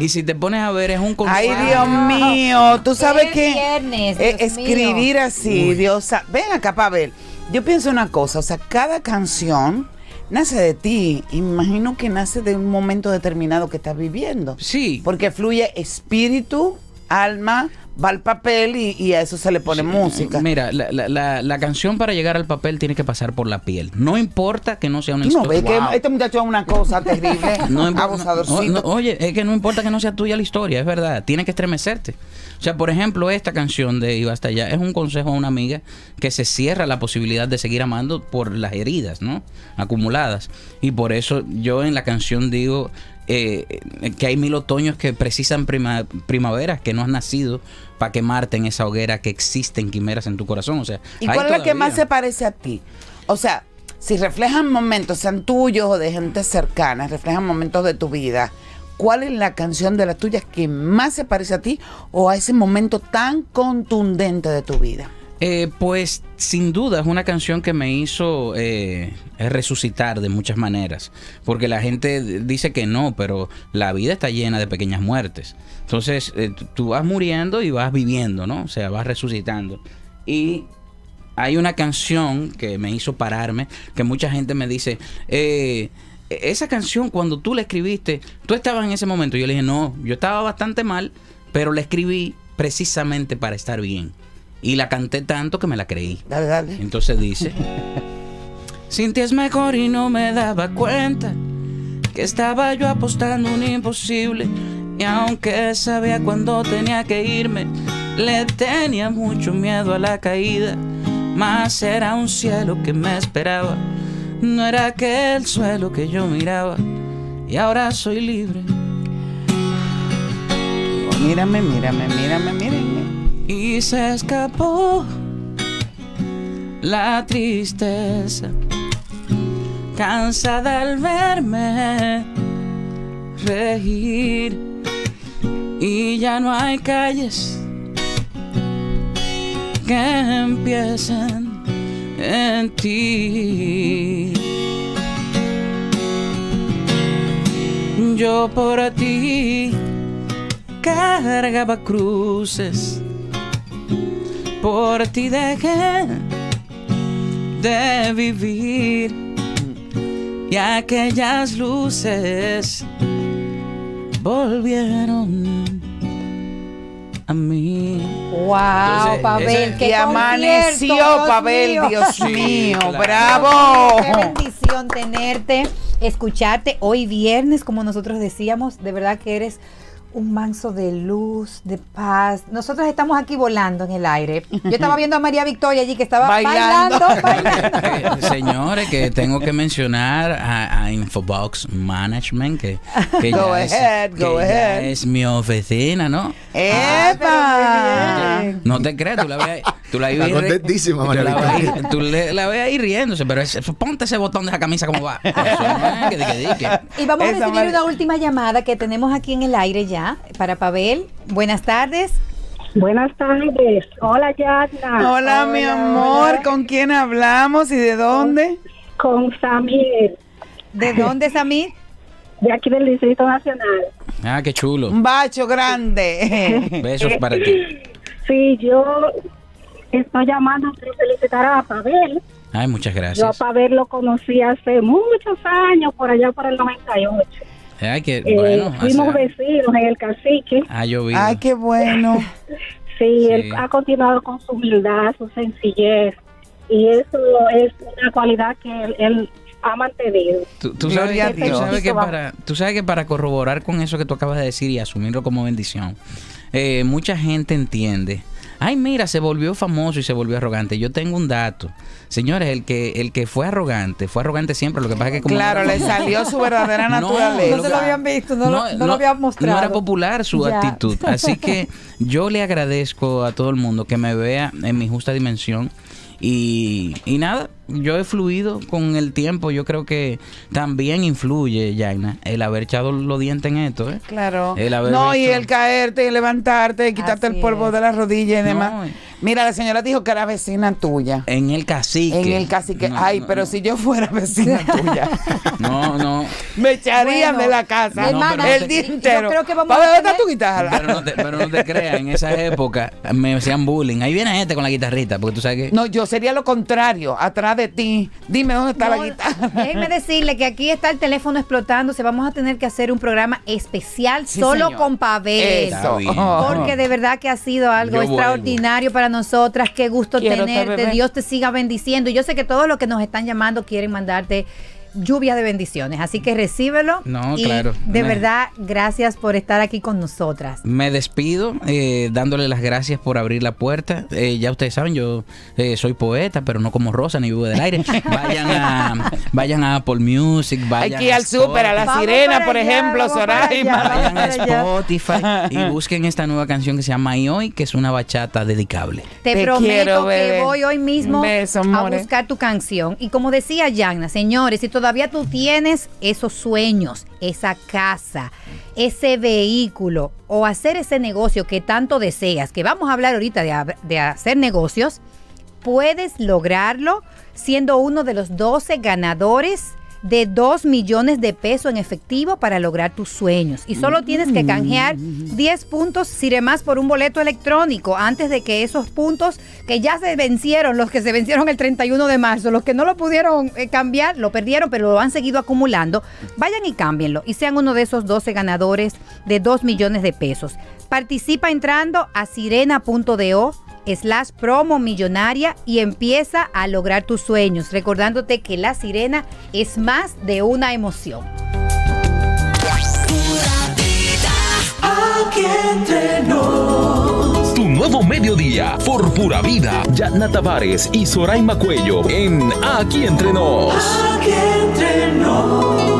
Speaker 5: y si te pones a ver es un consejo
Speaker 2: Ay, Dios mío, tú sabes
Speaker 3: Es
Speaker 2: que
Speaker 3: viernes,
Speaker 2: eh, escribir
Speaker 3: mío.
Speaker 2: así, Dios, sa- ven acá, Pavel. Yo pienso una cosa, o sea, cada canción nace de ti. y imagino que nace de un momento determinado que estás viviendo.
Speaker 5: Sí.
Speaker 2: Porque fluye espíritu, alma, va al papel y, y a eso se le pone música.
Speaker 5: Mira, la, la- la- la canción para llegar al papel tiene que pasar por la piel. No importa que no sea una
Speaker 2: Tú no
Speaker 5: historia.
Speaker 2: ves
Speaker 5: Wow.
Speaker 2: que este muchacho es una cosa terrible,
Speaker 5: No
Speaker 2: abusadorcito.
Speaker 5: no, no, oye, es que no importa que no sea tuya la historia, es verdad. Tiene que estremecerte. O sea, por ejemplo, esta canción de Iba hasta allá es un consejo a una amiga que se cierra la posibilidad de seguir amando por las heridas, ¿no? Acumuladas. Y por eso yo en la canción digo eh, que hay mil otoños que precisan prima- primaveras, que no has nacido para quemarte en esa hoguera que existen quimeras en tu corazón. O sea,
Speaker 2: ¿Y cuál es la que más se parece a ti? O sea, si reflejan momentos, sean tuyos o de gente cercana, reflejan momentos de tu vida, ¿cuál es la canción de las tuyas que más se parece a ti o a ese momento tan contundente de tu vida?
Speaker 5: Eh, pues sin duda es una canción que me hizo eh, resucitar de muchas maneras, porque la gente dice que no, pero la vida está llena de pequeñas muertes. Entonces eh, tú- vas muriendo y vas viviendo, ¿no? O sea, vas resucitando. Y hay una canción que me hizo pararme, que mucha gente me dice, eh, esa canción cuando tú la escribiste, tú estabas en ese momento. Yo le dije, no, yo estaba bastante mal, pero la escribí precisamente para estar bien. Y la canté tanto que me la creí.
Speaker 2: Dale, dale.
Speaker 5: Entonces dice, sin ti es mejor y no me daba cuenta que estaba yo apostando un imposible. Y aunque sabía cuándo tenía que irme, le tenía mucho miedo a la caída. Mas era un cielo que me esperaba, no era aquel suelo que yo miraba. Y ahora soy libre.
Speaker 2: Mírame, mírame, mírame, mírame.
Speaker 5: Y se escapó la tristeza, cansada al verme reír. Y ya no hay calles que empiecen en ti. Yo por ti cargaba cruces, por ti dejé de vivir y aquellas luces volvieron a mí.
Speaker 3: Wow,
Speaker 5: Entonces,
Speaker 3: Pavel,
Speaker 2: Y amaneció,
Speaker 3: Dios
Speaker 2: Pavel,
Speaker 3: mío.
Speaker 2: Dios mío,
Speaker 5: claro.
Speaker 2: bravo.
Speaker 3: Qué bendición tenerte, escucharte hoy viernes, como nosotros decíamos, de verdad que eres un manso de luz, de paz. Nosotros estamos aquí volando en el aire. Yo estaba viendo a María Victoria allí que estaba
Speaker 2: Bailando.
Speaker 3: bailando. bailando.
Speaker 5: Eh, Señores, que tengo que mencionar a, a Infobox Management, que, que
Speaker 2: Go
Speaker 5: ya, es,
Speaker 2: ahead,
Speaker 5: que
Speaker 2: go
Speaker 5: ya
Speaker 2: ahead.
Speaker 5: es mi oficina, ¿no?
Speaker 2: ¡Epa!
Speaker 5: No te creas, tú la ves, tú la ves,
Speaker 1: contentísima,
Speaker 5: tú
Speaker 1: María Victoria.
Speaker 5: tú la ves ahí riéndose, pero es- ponte ese botón de esa camisa como va. Eso es que, que.
Speaker 3: Y vamos a recibir una última llamada que tenemos aquí en el aire ya para Pavel. Buenas tardes.
Speaker 19: Buenas tardes. Hola, Yadna.
Speaker 2: Hola, mi amor, ¿con quién hablamos y de dónde?
Speaker 19: Con Samir,
Speaker 3: ¿De dónde, Samir?
Speaker 19: de aquí del Distrito Nacional.
Speaker 5: Ah, qué chulo.
Speaker 2: Un bacho grande.
Speaker 5: Besos para ti.
Speaker 19: Sí, yo estoy llamando para felicitar a Pavel.
Speaker 5: Ay, muchas
Speaker 19: Yo a
Speaker 5: gracias.
Speaker 19: Pavel lo conocí hace muchos años, por allá por el 98.
Speaker 5: Ay, que
Speaker 19: Eh,
Speaker 5: bueno.
Speaker 19: fuimos vecinos en el cacique.
Speaker 5: ha llovido.
Speaker 2: Ay, qué bueno.
Speaker 19: Sí,
Speaker 5: Sí.
Speaker 19: él ha continuado con su humildad, su sencillez. Y eso es una cualidad que él, él ha mantenido.
Speaker 5: Tú, tú sabes, tú sabes que para, tú sabes que para corroborar con eso que tú acabas de decir y asumirlo como bendición, eh, mucha gente entiende. Ay, mira, se volvió famoso y se volvió arrogante. Yo tengo un dato. Señores, el que, el que fue arrogante, fue arrogante siempre. Lo que pasa es que como
Speaker 2: Claro, le salió su verdadera
Speaker 5: No,
Speaker 2: naturaleza.
Speaker 3: No se lo habían visto, no, lo, no lo habían mostrado.
Speaker 5: No era popular su
Speaker 3: Ya.
Speaker 5: actitud. Así que yo le agradezco a todo el mundo que me vea en mi justa dimensión. Y, y nada, yo he fluido con el tiempo. Yo creo que también influye, Yaina, el haber echado los dientes en esto. ¿eh?
Speaker 2: Claro.
Speaker 5: El haber
Speaker 2: No, y el caerte y levantarte y quitarte el polvo de las rodillas y demás. Mira, la señora dijo que era vecina tuya.
Speaker 5: En el cacique.
Speaker 2: En el cacique.
Speaker 5: No,
Speaker 2: Ay,
Speaker 5: no,
Speaker 2: pero si yo fuera vecina tuya,
Speaker 5: No, no.
Speaker 2: me echarían
Speaker 3: Bueno,
Speaker 2: de la casa
Speaker 5: hermana,
Speaker 2: el
Speaker 5: yo
Speaker 2: día
Speaker 5: creo
Speaker 2: entero.
Speaker 3: que vamos
Speaker 2: ¿Para
Speaker 3: a
Speaker 2: dónde está
Speaker 3: tener-
Speaker 2: tu guitarra?
Speaker 5: Pero no, te, pero no te creas, en esa época me hacían bullying. Ahí viene gente con la guitarrita, porque tú sabes que.
Speaker 2: No, yo sería lo contrario, atrás de ti. Dime dónde está la
Speaker 3: No,
Speaker 2: guitarra.
Speaker 3: Déjenme decirle que aquí está el teléfono explotándose. Vamos a tener que hacer un programa especial
Speaker 2: Sí,
Speaker 3: solo
Speaker 2: señor.
Speaker 3: con Pavel.
Speaker 2: Eso.
Speaker 3: Porque de verdad que ha sido algo
Speaker 5: Yo vuelvo.
Speaker 3: extraordinario para nosotras. Qué gusto
Speaker 2: Quiero
Speaker 3: tenerte. Dios te siga bendiciendo. Y Yo sé que todos los que nos están llamando quieren mandarte lluvia de bendiciones. Así que recíbelo.
Speaker 5: No,
Speaker 3: y
Speaker 5: claro.
Speaker 3: De verdad, gracias por estar aquí con nosotras.
Speaker 5: Me despido eh, dándole las gracias por abrir la puerta. Eh, ya ustedes saben, yo eh, soy poeta, pero no como Rosa ni vivo del aire. Vayan a, vayan a Apple Music, vayan
Speaker 2: que ir
Speaker 5: a
Speaker 2: al súper, a la
Speaker 3: Vamos
Speaker 2: sirena, por
Speaker 3: allá,
Speaker 2: ejemplo,
Speaker 3: allá.
Speaker 5: Vayan a. Spotify y busquen esta nueva canción que se llama Y Hoy, que es una bachata dedicable.
Speaker 3: Te,
Speaker 2: Te
Speaker 3: prometo
Speaker 2: quiero,
Speaker 3: que
Speaker 2: bebé.
Speaker 3: voy hoy mismo
Speaker 2: beso,
Speaker 3: a buscar tu canción. Y como decía Yagna, señores, si todavía tú tienes esos sueños, esa casa, ese vehículo o hacer ese negocio que tanto deseas, que vamos a hablar ahorita de, de hacer negocios, puedes lograrlo siendo uno de los 12 ganadores de 2 millones de pesos en efectivo para lograr tus sueños. Y solo tienes que canjear 10 puntos Ciremás por un boleto electrónico antes de que esos puntos que ya se vencieron, los que se vencieron el 31 de marzo, los que no lo pudieron eh, cambiar, lo perdieron, pero lo han seguido acumulando, vayan y cámbienlo y sean uno de esos 12 ganadores de 2 millones de pesos. Participa entrando a sirena.do slash promo millonaria y empieza a lograr tus sueños, recordándote que la sirena es más de una emoción.
Speaker 6: Aquí entre nos.
Speaker 4: Tu nuevo mediodía, por pura vida. Yatna Tavares y Soraima Cuello en Aquí Entre Nos.
Speaker 6: Aquí entre nos.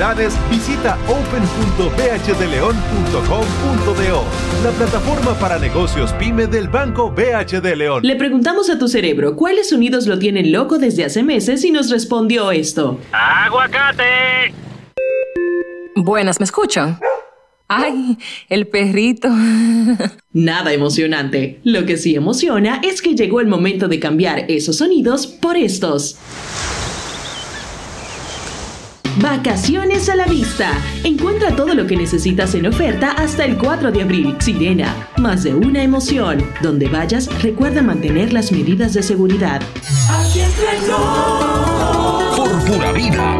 Speaker 20: visita open.bhdeleon.com.do, la plataforma para negocios pyme del Banco BH de León.
Speaker 7: Le preguntamos a tu cerebro cuáles sonidos lo tienen loco desde hace meses y nos respondió esto.
Speaker 9: ¡Aguacate! Buenas, ¿me escuchan? ¡Ay, el perrito!
Speaker 7: Nada emocionante. Lo que sí emociona es que llegó el momento de cambiar esos sonidos por estos. Vacaciones a la vista. Encuentra todo lo que necesitas en oferta hasta el 4 de abril. Sirena, más de una emoción. Donde vayas, recuerda mantener las medidas de seguridad.
Speaker 6: Aquí entre nos.
Speaker 4: Por pura vida.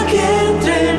Speaker 6: Aquí entre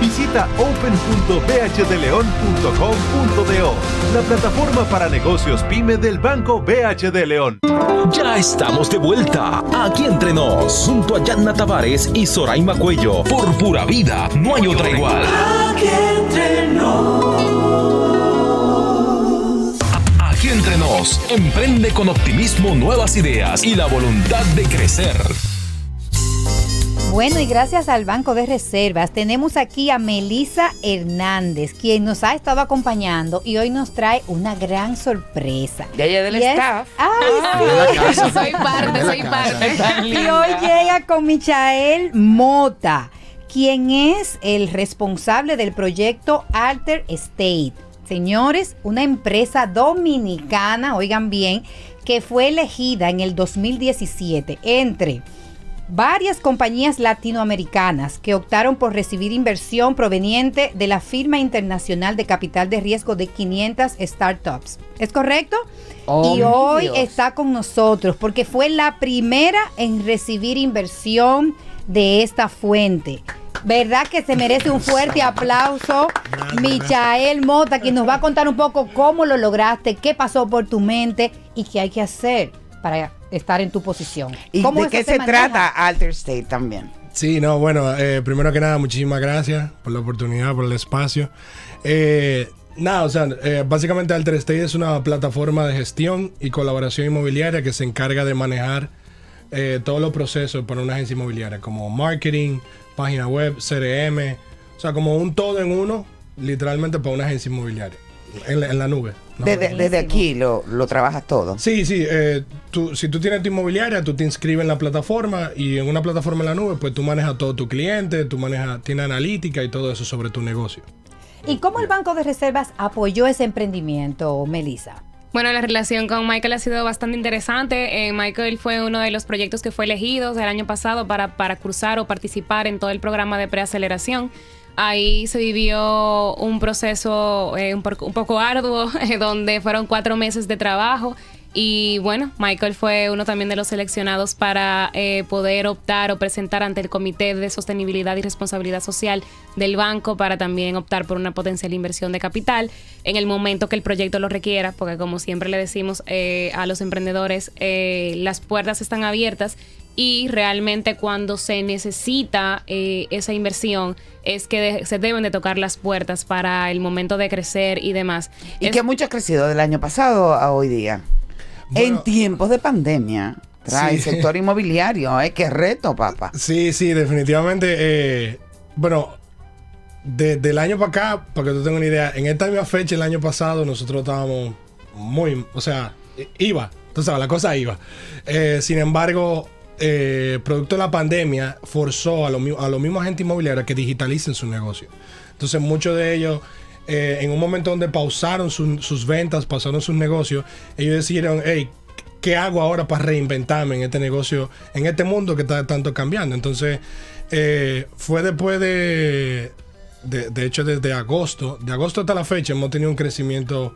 Speaker 20: visita open.bhdeleon.com.do, la plataforma para negocios pyme del Banco BH de León.
Speaker 4: Ya estamos de vuelta aquí entre nos, junto a Yanna Tavares y Soraima Cuello. Por pura vida, no hay otra igual.
Speaker 6: Aquí entre nos.
Speaker 4: Aquí entre nos, emprende con optimismo nuevas ideas y la voluntad de crecer.
Speaker 3: Bueno, y gracias al Banco de Reservas tenemos aquí a Melisa Hernández, quien nos ha estado acompañando y hoy nos trae una gran sorpresa.
Speaker 2: De ella del
Speaker 3: Y es-
Speaker 2: staff.
Speaker 3: ¡Ay,
Speaker 2: la
Speaker 3: sí!
Speaker 2: Soy parte, soy parte.
Speaker 3: Y hoy llega con Michael Mota, quien es el responsable del proyecto Alter State. Señores, una empresa dominicana, oigan bien, que fue elegida en el 2017 entre varias compañías latinoamericanas que optaron por recibir inversión proveniente de la firma internacional de capital de riesgo de 500 startups. ¿Es correcto?
Speaker 2: Oh,
Speaker 3: y hoy
Speaker 2: Dios.
Speaker 3: está con nosotros porque fue la primera en recibir inversión de esta fuente. ¿Verdad que se merece un fuerte aplauso? Michael Mota, quien nos va a contar un poco cómo lo lograste, qué pasó por tu mente y qué hay que hacer para estar en tu posición.
Speaker 2: ¿Y
Speaker 3: ¿Cómo
Speaker 2: de qué se trata Alter State también?
Speaker 21: Sí, no, bueno, eh, primero que nada, muchísimas gracias por la oportunidad, por el espacio. Eh, nada, o sea, eh, básicamente Alter State es una plataforma de gestión y colaboración inmobiliaria que se encarga de manejar eh, todos los procesos para una agencia inmobiliaria, como marketing, página web, CRM, o sea, como un todo en uno, literalmente para una agencia inmobiliaria, en la, en la nube. ¿no?
Speaker 2: Desde, desde aquí lo, lo trabajas todo.
Speaker 21: Sí, sí. eh, tú- si tú tienes tu inmobiliaria, tú te inscribes en la plataforma y en una plataforma en la nube, pues tú manejas todo tu cliente, tú manejas, tienes analítica y todo eso sobre tu negocio.
Speaker 3: ¿Y cómo el Banco de Reservas apoyó ese emprendimiento, Melissa?
Speaker 22: Bueno, la relación con Michael ha sido bastante interesante. Eh, Michael fue uno de los proyectos que fue elegido el año pasado para, para cursar o participar en todo el programa de preaceleración. Ahí se vivió un proceso eh, un, por- un poco arduo, eh, donde fueron cuatro meses de trabajo. Y bueno, Michael fue uno también de los seleccionados para eh, poder optar o presentar ante el Comité de Sostenibilidad y Responsabilidad Social del banco para también optar por una potencial inversión de capital en el momento que el proyecto lo requiera, porque como siempre le decimos a los emprendedores, las puertas están abiertas y realmente cuando se necesita eh, esa inversión es que de- se deben de tocar las puertas para el momento de crecer y demás.
Speaker 2: Y
Speaker 22: Es-
Speaker 2: que mucho ha crecido del año pasado a hoy día. en tiempos de pandemia. Trae
Speaker 21: Sí.
Speaker 2: sector inmobiliario, ¿eh? Qué reto, papá.
Speaker 21: Sí, sí, definitivamente. eh, bueno, desde el año para acá, para que tú tengas una idea, en esta misma fecha, el año pasado, nosotros estábamos muy, o sea, iba, tú sabes, la cosa iba. Eh, sin embargo, eh, producto de la pandemia, forzó a, los mi- a los mismos agentes inmobiliarios que digitalicen su negocio. Entonces, muchos de ellos, eh, en un momento donde pausaron su- sus ventas, pausaron sus negocios, ellos decidieron, hey, ¿qué hago ahora para reinventarme en este negocio, en este mundo que está tanto cambiando? Entonces, eh, fue después de, de, de hecho, desde agosto, de agosto hasta la fecha, hemos tenido un crecimiento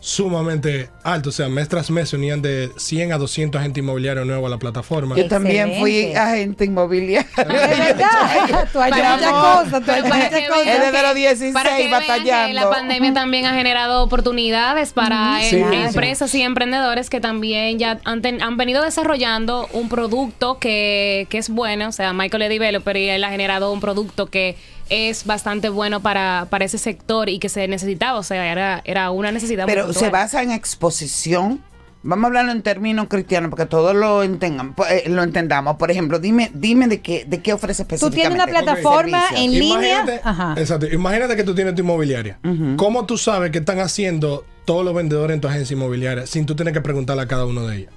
Speaker 21: sumamente alto. O sea, mes tras mes se unían de 100 a 200 agentes inmobiliarios nuevos a la plataforma.
Speaker 2: Yo también fui agente inmobiliario.
Speaker 3: Es verdad, tú muchas cosas, tú muchas cosas.
Speaker 2: desde los 16
Speaker 22: para que vean que
Speaker 2: batallando.
Speaker 22: la pandemia también ha generado oportunidades para
Speaker 2: Sí.
Speaker 22: em-
Speaker 2: Claro.
Speaker 22: empresas y emprendedores que también ya han, ten- han venido desarrollando un producto que, que es bueno. O sea, Michael es developer y él ha generado un producto que es bastante bueno para, para ese sector y que se necesitaba. O sea, era, era una necesidad. muy
Speaker 2: Pero se basa en exposición. Vamos a hablarlo en términos cristianos porque todos lo entendan, po- eh, lo entendamos. Por ejemplo, dime, dime de qué, de qué ofrece
Speaker 3: Tú
Speaker 2: específicamente.
Speaker 3: tienes una plataforma en línea.
Speaker 21: Imagínate,
Speaker 3: Ajá.
Speaker 21: exacto, imagínate que tú tienes tu inmobiliaria. ¿Cómo tú sabes qué están haciendo todos los vendedores en tu agencia inmobiliaria sin tú tener que preguntarle a cada uno de ellos?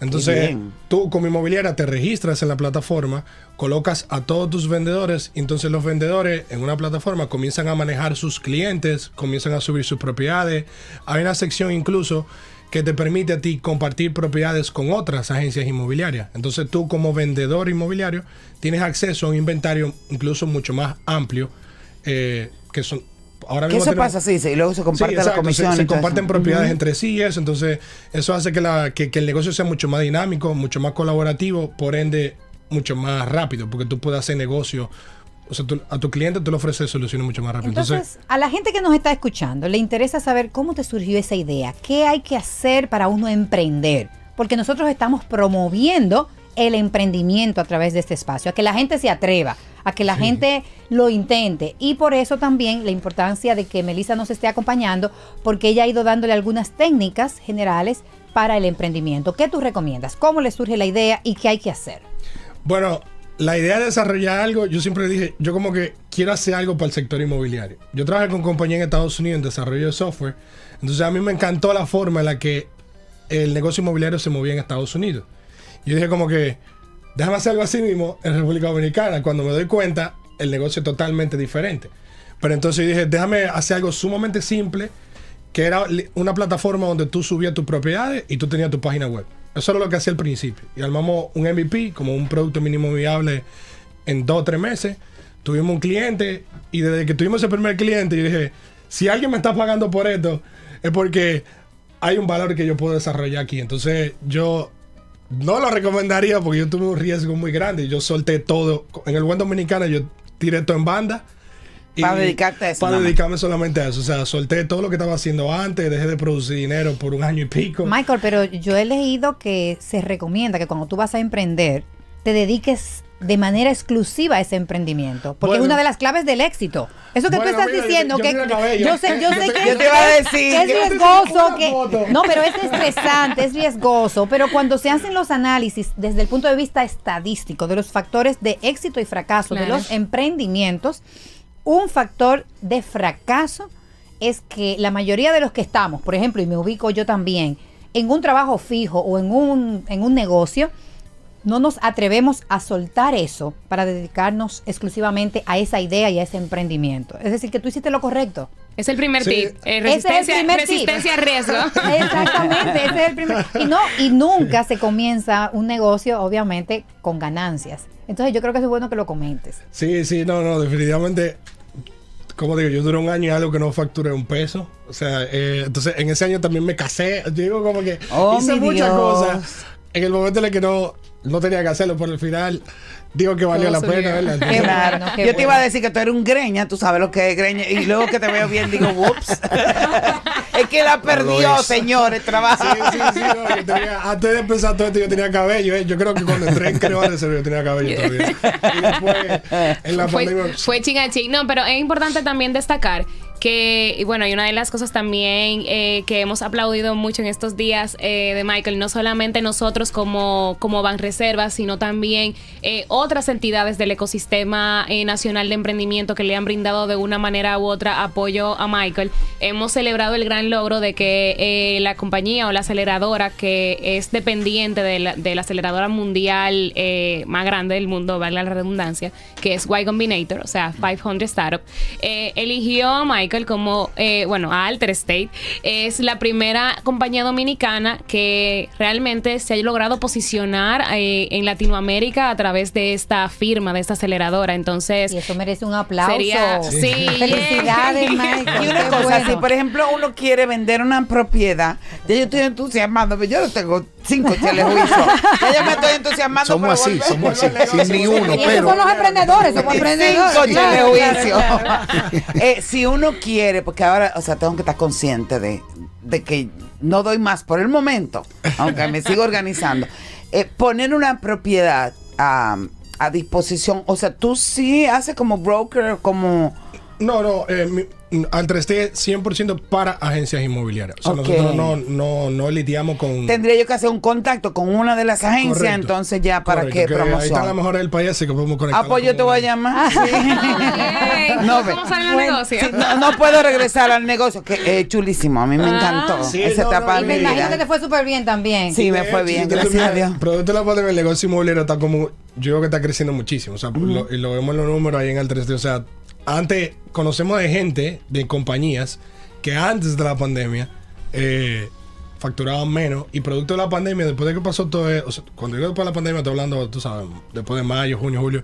Speaker 21: Entonces, tú como inmobiliaria te registras en la plataforma, colocas a todos tus vendedores y entonces los vendedores en una plataforma comienzan a manejar sus clientes, comienzan a subir sus propiedades. Hay una sección incluso que te permite a ti compartir propiedades con otras agencias inmobiliarias. Entonces tú como vendedor inmobiliario tienes acceso a un inventario incluso mucho más amplio eh, que son... Ahora
Speaker 2: Que
Speaker 21: mismo
Speaker 2: eso
Speaker 21: tenemos-
Speaker 2: pasa así, sí, y luego se comparte la
Speaker 21: exacto, se-
Speaker 2: comisión
Speaker 21: Se, comparten
Speaker 2: eso.
Speaker 21: propiedades entre sí y eso. Entonces, eso hace que, la, que, que el negocio sea mucho más dinámico, mucho más colaborativo, por ende, mucho más rápido, porque tú puedes hacer negocio. O sea, tú- a tu cliente tú le ofreces soluciones mucho más rápido. Entonces,
Speaker 3: Entonces, a la gente que nos está escuchando, le interesa saber cómo te surgió esa idea, qué hay que hacer para uno emprender, porque nosotros estamos promoviendo el emprendimiento a través de este espacio, a que la gente se atreva, a que la gente lo intente y por eso también la importancia de que Melissa nos esté acompañando, porque ella ha ido dándole algunas técnicas generales para el emprendimiento. ¿Qué tú recomiendas? ¿Cómo le surge la idea y qué hay que hacer?
Speaker 21: bueno, la idea de desarrollar algo, yo siempre dije, yo como que quiero hacer algo para el sector inmobiliario. Yo trabajé con compañía en Estados Unidos en desarrollo de software. Entonces, a mí me encantó la forma en la que el negocio inmobiliario se movía en Estados Unidos. Yo dije como que, déjame hacer algo así mismo en República Dominicana. Cuando me doy cuenta, el negocio es totalmente diferente. Pero entonces dije, déjame hacer algo sumamente simple, que era una plataforma donde tú subías tus propiedades y tú tenías tu página web. Eso era lo que hacía al principio. Y armamos un MVP, como un producto mínimo viable, en dos o tres meses. Tuvimos un cliente y desde que tuvimos ese primer cliente, yo dije, si alguien me está pagando por esto, es porque hay un valor que yo puedo desarrollar aquí. Entonces yo no lo recomendaría porque yo tuve un riesgo muy grande. Yo solté todo. En el buen dominicano yo tiré todo en banda.
Speaker 2: Para dedicarte a eso
Speaker 21: Para dedicarme solamente a eso. O sea, solté todo lo que estaba haciendo antes, dejé de producir dinero por un año y pico.
Speaker 3: Michael, pero yo he leído que se recomienda que cuando tú vas a emprender, te dediques de manera exclusiva a ese emprendimiento, porque
Speaker 21: Bueno.
Speaker 3: es una de las claves del éxito. Eso que
Speaker 21: Bueno,
Speaker 3: tú estás
Speaker 21: mira,
Speaker 3: diciendo,
Speaker 21: yo
Speaker 3: que yo sé, yo sé que,
Speaker 2: Yo te iba a decir
Speaker 3: que es
Speaker 2: que-
Speaker 3: riesgoso, que no, pero es estresante, es riesgoso, pero cuando se hacen los análisis desde el punto de vista estadístico de los factores de éxito y fracaso de los emprendimientos, un factor de fracaso es que la mayoría de los que estamos, por ejemplo, y me ubico yo también, en un trabajo fijo o en un, en un negocio, no nos atrevemos a soltar eso para dedicarnos exclusivamente a esa idea y a ese emprendimiento. Es decir, que tú hiciste lo correcto.
Speaker 22: Es el primer
Speaker 21: Sí.
Speaker 22: tip. eh,
Speaker 3: Ese es el
Speaker 22: resistencia
Speaker 3: tip.
Speaker 22: resistencia a riesgo.
Speaker 3: Exactamente, ese es el primer. Y no, y nunca se comienza un negocio, obviamente, con ganancias. Entonces yo creo que eso es bueno que lo comentes.
Speaker 21: Sí, sí, no, no, definitivamente. Como digo, yo duré un año y algo que no facturé un peso. O sea, eh, entonces en ese año también me casé. Yo digo como que
Speaker 2: Oh,
Speaker 21: hice muchas
Speaker 2: Dios.
Speaker 21: cosas en el momento en el que no, no tenía que hacerlo, por el final digo que valió la pena. ¿verdad?
Speaker 3: Qué
Speaker 2: Claro.
Speaker 3: bueno, qué
Speaker 2: Yo te iba a decir que tú eres un greña, tú sabes lo que es greña, y luego que te veo bien digo, ups. es que la perdió,
Speaker 1: es.
Speaker 2: señores, trabajo.
Speaker 21: Sí, sí, sí, no, yo tenía- antes de empezar todo esto yo tenía cabello, eh. yo creo que cuando entré en Creval de yo tenía cabello todavía. Y después en la
Speaker 22: fue,
Speaker 21: pandemia...
Speaker 22: fue chingachín. No, pero es importante también destacar y bueno, y una de las cosas también eh, que hemos aplaudido mucho en estos días eh, de Michael, no solamente nosotros como, como Banreservas, sino también eh, otras entidades del ecosistema nacional de emprendimiento que le han brindado de una manera u otra apoyo a Michael. Hemos celebrado el gran logro de que la compañía o la aceleradora que es dependiente de la, de la aceleradora mundial más grande del mundo, valga la redundancia, que es Y Combinator, o sea, 500 Startup, eligió a Michael como, eh, bueno, a Alter State. Es la primera compañía dominicana que realmente se ha logrado posicionar eh, en Latinoamérica a través de esta firma, de esta aceleradora. Entonces,
Speaker 3: Y eso merece un aplauso.
Speaker 22: Sería- sí.
Speaker 3: Felicidades, Michael.
Speaker 2: Y una
Speaker 3: Qué
Speaker 2: cosa,
Speaker 3: bueno.
Speaker 2: si por ejemplo uno quiere vender una propiedad, ya yo estoy entusiasmando, pero yo no tengo cinco telejuicios. Ya yo me estoy entusiasmando.
Speaker 1: Somos así,
Speaker 2: volver-
Speaker 1: somos así, sin ni uno,
Speaker 3: Y esos
Speaker 1: pero-
Speaker 3: son los emprendedores, somos
Speaker 2: Cinco
Speaker 3: emprendedores. claro,
Speaker 2: telejuicios.
Speaker 3: claro, claro.
Speaker 2: Eh, si uno quiere, porque ahora, o sea, tengo que estar consciente de, de que no doy más por el momento, aunque me sigo organizando. Eh, poner una propiedad a, a disposición, o sea, tú sí haces como broker, como
Speaker 21: No, no, eh, mi- al 3T 100% para agencias inmobiliarias. O sea, nosotros no, no, no lidiamos con...
Speaker 2: Tendría yo que hacer un contacto con una de las agencias,
Speaker 21: Correcto.
Speaker 2: entonces ya para
Speaker 21: Correcto,
Speaker 2: que
Speaker 21: que Ahí está la
Speaker 2: promoción.
Speaker 21: mejor del país, así que podemos conectar.
Speaker 2: Ah, pues yo te voy a llamar. Sí.
Speaker 22: No,
Speaker 2: ve.
Speaker 22: ¿Cómo sale el
Speaker 2: Bueno,
Speaker 22: negocio?
Speaker 2: sí, no, no puedo regresar al negocio, que es chulísimo. A mí me
Speaker 22: Ah.
Speaker 2: encantó
Speaker 21: Sí,
Speaker 2: esa
Speaker 21: no,
Speaker 2: etapa
Speaker 21: no,
Speaker 3: Y me imagino que te fue súper bien también.
Speaker 2: Sí, me fue bien, gracias a Dios.
Speaker 21: Producto de la pandemia, el negocio inmobiliario está como. Yo veo que está creciendo muchísimo. O sea, lo, y lo vemos en los números ahí en el 3D. O sea, antes conocemos de gente, de compañías, que antes de la pandemia eh, facturaban menos. Y producto de la pandemia, después de que pasó todo eso, o sea, cuando digo después de la pandemia, estoy hablando, tú sabes, después de mayo, junio, julio,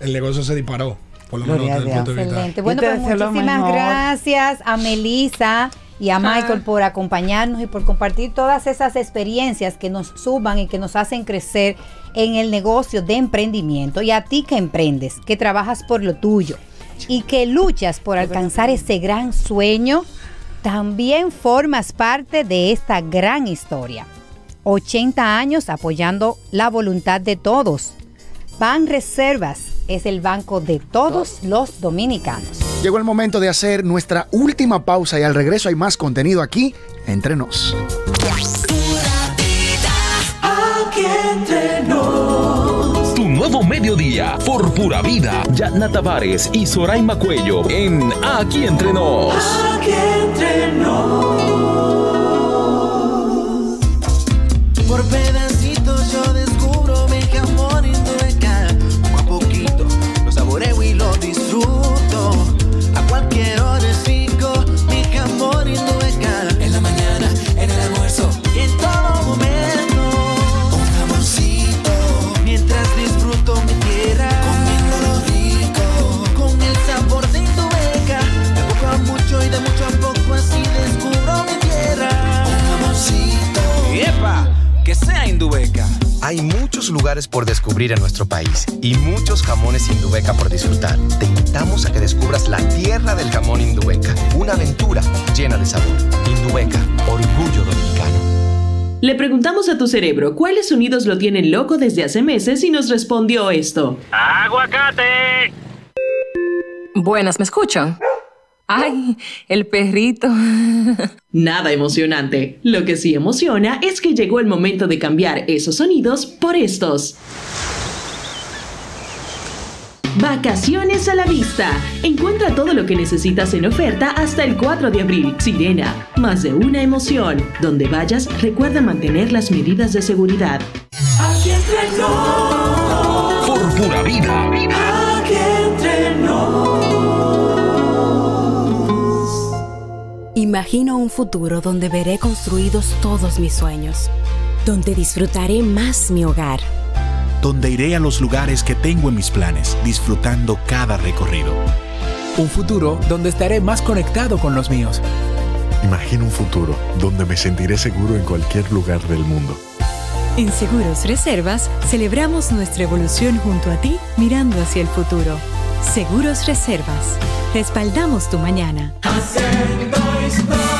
Speaker 21: el negocio se disparó. Por lo menos desde el punto de vista.
Speaker 3: Excelente. Bueno,
Speaker 2: Yo
Speaker 3: pues muchísimas gracias a Melissa y a Michael por acompañarnos y por compartir todas esas experiencias que nos suban y que nos hacen crecer en el negocio de emprendimiento. Y a ti que emprendes, que trabajas por lo tuyo y que luchas por alcanzar ese gran sueño, también formas parte de esta gran historia. 80 años apoyando la voluntad de todos. Ban Reservas es el banco de todos los dominicanos.
Speaker 1: Llegó el momento de hacer nuestra última pausa y al regreso hay más contenido aquí entre nos.
Speaker 6: Aquí entre nos.
Speaker 4: Nuevo mediodía por pura vida. Yatna Tavares y Soraima Cuello en Aquí Entre Nos.
Speaker 6: Aquí
Speaker 17: muchos lugares por descubrir en nuestro país y muchos jamones Indubeca por disfrutar. Te invitamos a que descubras la tierra del jamón Indubeca, una aventura llena de sabor. Indubeca, orgullo dominicano.
Speaker 7: Le preguntamos a tu cerebro cuáles sonidos lo tienen loco desde hace meses y nos respondió esto.
Speaker 9: ¡Aguacate! Buenas, ¿me escuchan? ¡Ay, el perrito!
Speaker 7: Nada emocionante. Lo que sí emociona es que llegó el momento de cambiar esos sonidos por estos. Vacaciones a la vista. Encuentra todo lo que necesitas en oferta hasta el 4 de abril. Sirena, más de una emoción. Donde vayas, recuerda mantener las medidas de seguridad.
Speaker 6: Aquí entre.
Speaker 4: Por pura vida.
Speaker 23: Imagino un futuro donde veré construidos todos mis sueños, donde disfrutaré más mi hogar.
Speaker 24: donde iré a los lugares que tengo en mis planes, disfrutando cada recorrido.
Speaker 25: Un futuro donde estaré más conectado con los míos.
Speaker 13: Imagino un futuro donde me sentiré seguro en cualquier lugar del mundo.
Speaker 14: En Seguros Reservas celebramos nuestra evolución junto a ti mirando hacia el futuro. Seguros Reservas. Respaldamos tu mañana. Cristo.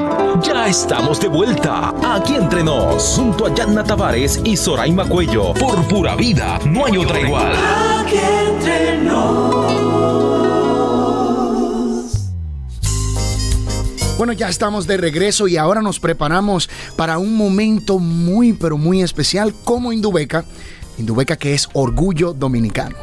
Speaker 4: Ya estamos de vuelta. Aquí entre nos, junto a Yanna Tavares y Soraima Cuello. Por pura vida, no hay otra igual.
Speaker 6: Aquí entre nos.
Speaker 1: Bueno, ya estamos de regreso y ahora nos preparamos para un momento muy, pero muy especial como Indubeca. Indubeca que es orgullo dominicano.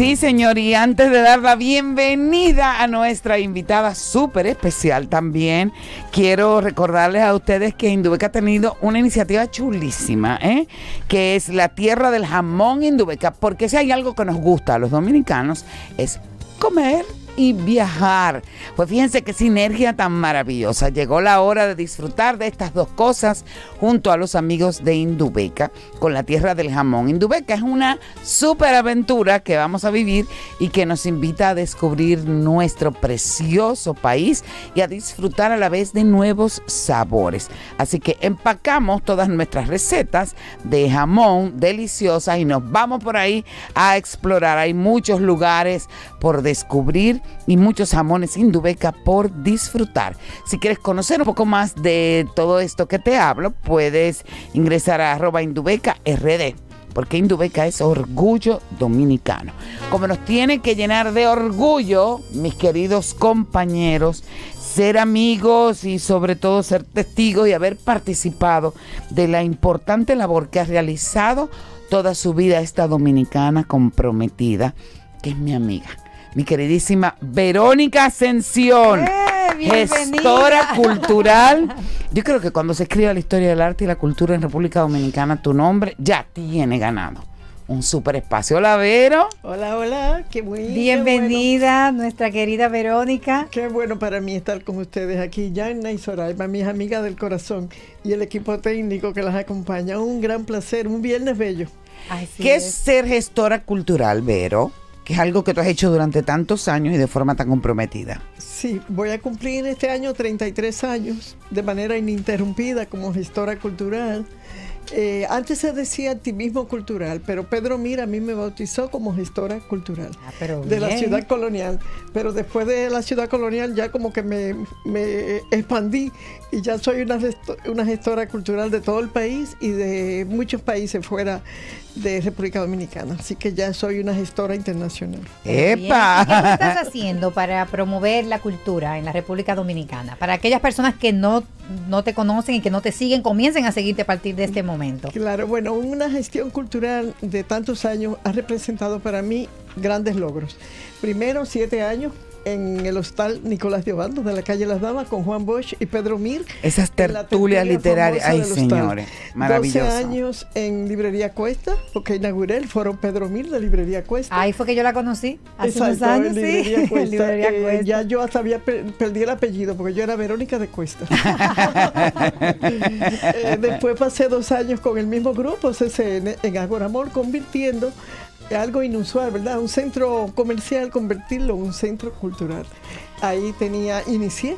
Speaker 2: Sí, señor, y antes de dar la bienvenida a nuestra invitada súper especial también, quiero recordarles a ustedes que Indubeca ha tenido una iniciativa chulísima, ¿eh? que es la tierra del jamón Indubeca, porque si hay algo que nos gusta a los dominicanos es comer y viajar. Pues fíjense qué sinergia tan maravillosa. Llegó la hora de disfrutar de estas dos cosas junto a los amigos de Indubeca con la tierra del jamón. Indubeca es una super aventura que vamos a vivir y que nos invita a descubrir nuestro precioso país y a disfrutar a la vez de nuevos sabores. Así que empacamos todas nuestras recetas de jamón deliciosas y nos vamos por ahí a explorar. Hay muchos lugares por descubrir y muchos jamones Indubeca por disfrutar. Si quieres conocer un poco más de todo esto que te hablo, puedes ingresar a arroba Indubeca RD porque Indubeca es orgullo dominicano. Como nos tiene que llenar de orgullo, mis queridos compañeros, ser amigos y sobre todo ser testigos y haber participado de la importante labor que ha realizado toda su vida esta dominicana comprometida, que es mi amiga. Mi queridísima Verónica Ascensión,
Speaker 3: bienvenida!
Speaker 2: gestora cultural. Yo creo que cuando se escriba la historia del arte y la cultura en República Dominicana, tu nombre ya tiene ganado un super espacio. Hola, Vero.
Speaker 26: Hola, hola, qué muy
Speaker 3: Bienvenida, nuestra querida Verónica.
Speaker 26: Qué bueno para mí estar con ustedes aquí, Yanna y Soraya, mis amigas del corazón y el equipo técnico que las acompaña. Un gran placer, un viernes bello.
Speaker 2: ¿Qué es ser gestora cultural, Vero? Que es algo que tú has hecho durante tantos años y de forma tan comprometida.
Speaker 26: Sí, voy a cumplir este año 33 años de manera ininterrumpida como gestora cultural. Eh, antes se decía activismo cultural, pero Pedro Mira a mí me bautizó como gestora cultural de la ciudad colonial. Pero después de la ciudad colonial ya como que me, me expandí y ya soy una, gesto- una gestora cultural de todo el país y de muchos países fuera de República Dominicana. Así que ya soy una gestora internacional.
Speaker 3: ¿Y ¿Qué estás haciendo para promover la cultura en la República Dominicana? Para aquellas personas que no, no te conocen y que no te siguen, comiencen a seguirte a partir de este momento.
Speaker 26: Claro, bueno, una gestión cultural de tantos años ha representado para mí grandes logros. Primero, siete años en el hostal Nicolás de Obando de la calle Las Damas con Juan Bosch y Pedro Mir.
Speaker 2: Esas tertulias
Speaker 26: tertulia
Speaker 2: literarias. Ay, señores. Maravilloso.
Speaker 26: 12 años en Librería Cuesta, porque inauguré el foro Pedro Mir de Librería Cuesta.
Speaker 3: Ahí fue que yo la conocí hace unos
Speaker 26: Exacto,
Speaker 3: años,
Speaker 26: en
Speaker 3: sí.
Speaker 26: Cuesta.
Speaker 3: Librería
Speaker 26: Eh,
Speaker 3: Cuesta.
Speaker 26: ya yo hasta había per- perdí el apellido porque yo era Verónica de Cuesta. Eh, después pasé dos años con el mismo grupo, CCN, en Agora Amor, convirtiendo algo inusual, ¿verdad? Un centro comercial, convertirlo en un centro cultural. Ahí tenía, inicié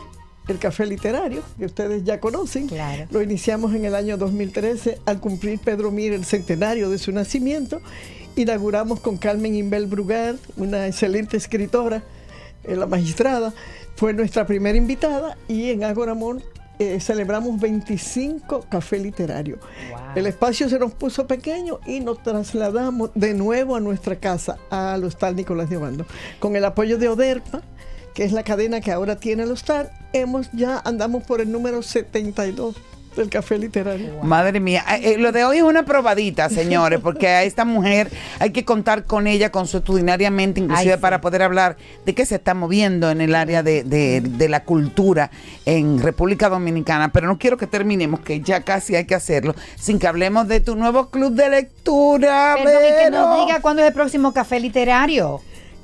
Speaker 26: el café literario, que ustedes ya conocen. Lo iniciamos en el año 2013, al cumplir Pedro Mir el centenario de su nacimiento. Inauguramos con Carmen Inbel Brugar, una excelente escritora, eh, la magistrada, fue nuestra primera invitada y en Agora Amor eh, celebramos 25 café literario. El espacio se nos puso pequeño y nos trasladamos de nuevo a nuestra casa, al Hostal Nicolás de Obando. Con el apoyo de Oderpa, que es la cadena que ahora tiene el hostal, hemos ya andamos por el número 72 del café literario.
Speaker 2: Madre mía, Eh, eh, lo de hoy es una probadita, señores, porque a esta mujer hay que contar con ella consuetudinariamente, inclusive
Speaker 3: Ay, sí.
Speaker 2: para poder hablar de qué se está moviendo en el área de, de- de la cultura en República Dominicana. Pero no quiero que terminemos, que ya casi hay que hacerlo, sin que hablemos de tu nuevo club de lectura.
Speaker 3: Perdón, y que nos diga cuándo es el próximo café literario.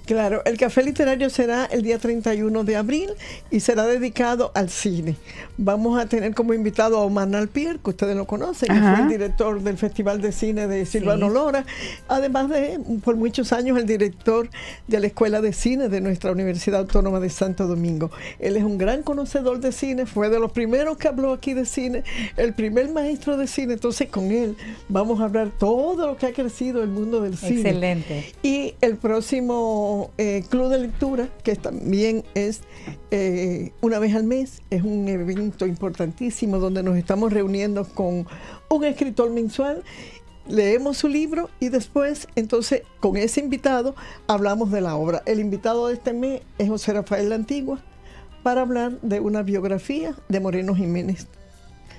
Speaker 26: Claro, el café literario será el día 31 de abril y será dedicado al cine. Vamos a tener como invitado a Omar Nalpier, que ustedes lo conocen, que fue el director del Festival de Cine de Silvano
Speaker 2: Sí.
Speaker 26: Lora, además de, por muchos años, el director de la Escuela de Cine de nuestra Universidad Autónoma de Santo Domingo. Él es un gran conocedor de cine, fue de los primeros que habló aquí de cine, el primer maestro de cine, entonces con él vamos a hablar todo lo que ha crecido el mundo del cine.
Speaker 3: Excelente.
Speaker 26: Y el próximo eh, Club de Lectura, que también es eh, una vez al mes, es un evento importantísimo donde nos estamos reuniendo con un escritor mensual, leemos su libro y después, entonces, con ese invitado hablamos de la obra. El invitado de este mes es José Rafael La Antigua para hablar de una biografía de Moreno Jiménez.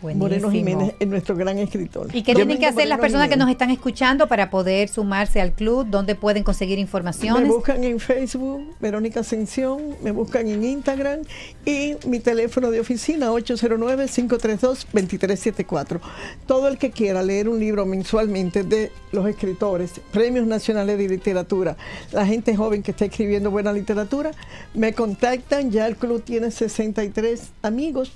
Speaker 26: Moreno Jiménez es nuestro gran escritor.
Speaker 3: ¿Y qué tienen que hacer las personas que nos están escuchando para poder sumarse al club? ¿Dónde pueden conseguir informaciones?
Speaker 26: Me buscan en Facebook, Verónica Ascensión, me buscan en Instagram y mi teléfono de oficina 809-532-2374. Todo el que quiera leer un libro mensualmente de los escritores, premios nacionales de literatura, la gente joven que está escribiendo buena literatura, me contactan. Ya el club tiene 63 amigos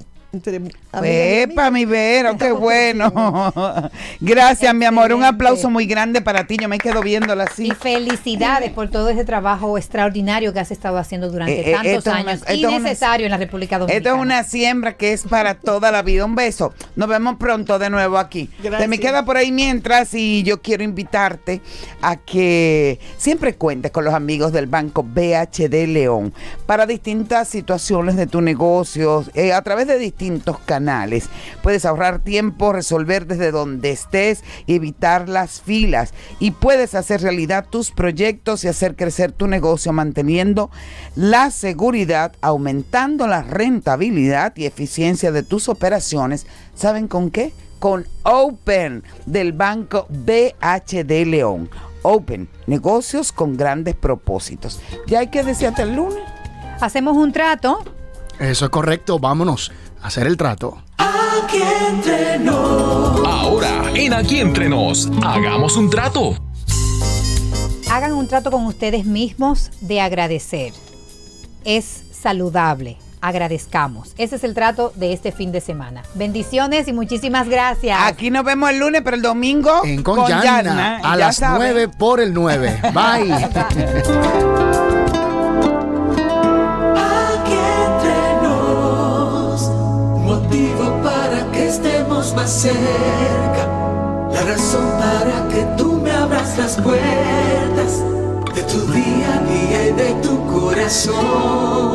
Speaker 2: Epa, mi Vero, qué bueno. Gracias, mi amor. Un aplauso muy grande para ti. Yo me quedo viéndola así.
Speaker 3: Y felicidades por todo ese trabajo extraordinario que has estado haciendo durante eh, eh, tantos años y necesario en la República Dominicana.
Speaker 2: Esto es una siembra que es para toda la vida. Un beso. Nos vemos pronto de nuevo aquí. Te me queda por ahí mientras y yo quiero invitarte a que siempre cuentes con los amigos del Banco BHD León para distintas situaciones de tu negocio eh, a través de distintos canales. Puedes ahorrar tiempo, resolver desde donde estés, evitar las filas y puedes hacer realidad tus proyectos y hacer crecer tu negocio manteniendo la seguridad, aumentando la rentabilidad y eficiencia de tus operaciones. ¿Saben con qué? Con Open del banco BHD León. Open, negocios con grandes propósitos. Ya hay que decirte el lunes.
Speaker 3: Hacemos un trato.
Speaker 1: Eso es correcto, vámonos hacer el trato.
Speaker 6: Aquí entre nos.
Speaker 4: Ahora, en Aquí entre nos, hagamos un trato.
Speaker 3: Hagan un trato con ustedes mismos de agradecer. Es saludable. Agradezcamos. Ese es el trato de este fin de semana. Bendiciones y muchísimas gracias.
Speaker 2: Aquí nos vemos el lunes, pero el domingo
Speaker 1: en con, a las 9 por el 9. Bye.
Speaker 6: más cerca. La razón para que tú me abras las puertas de tu día a día y de tu corazón.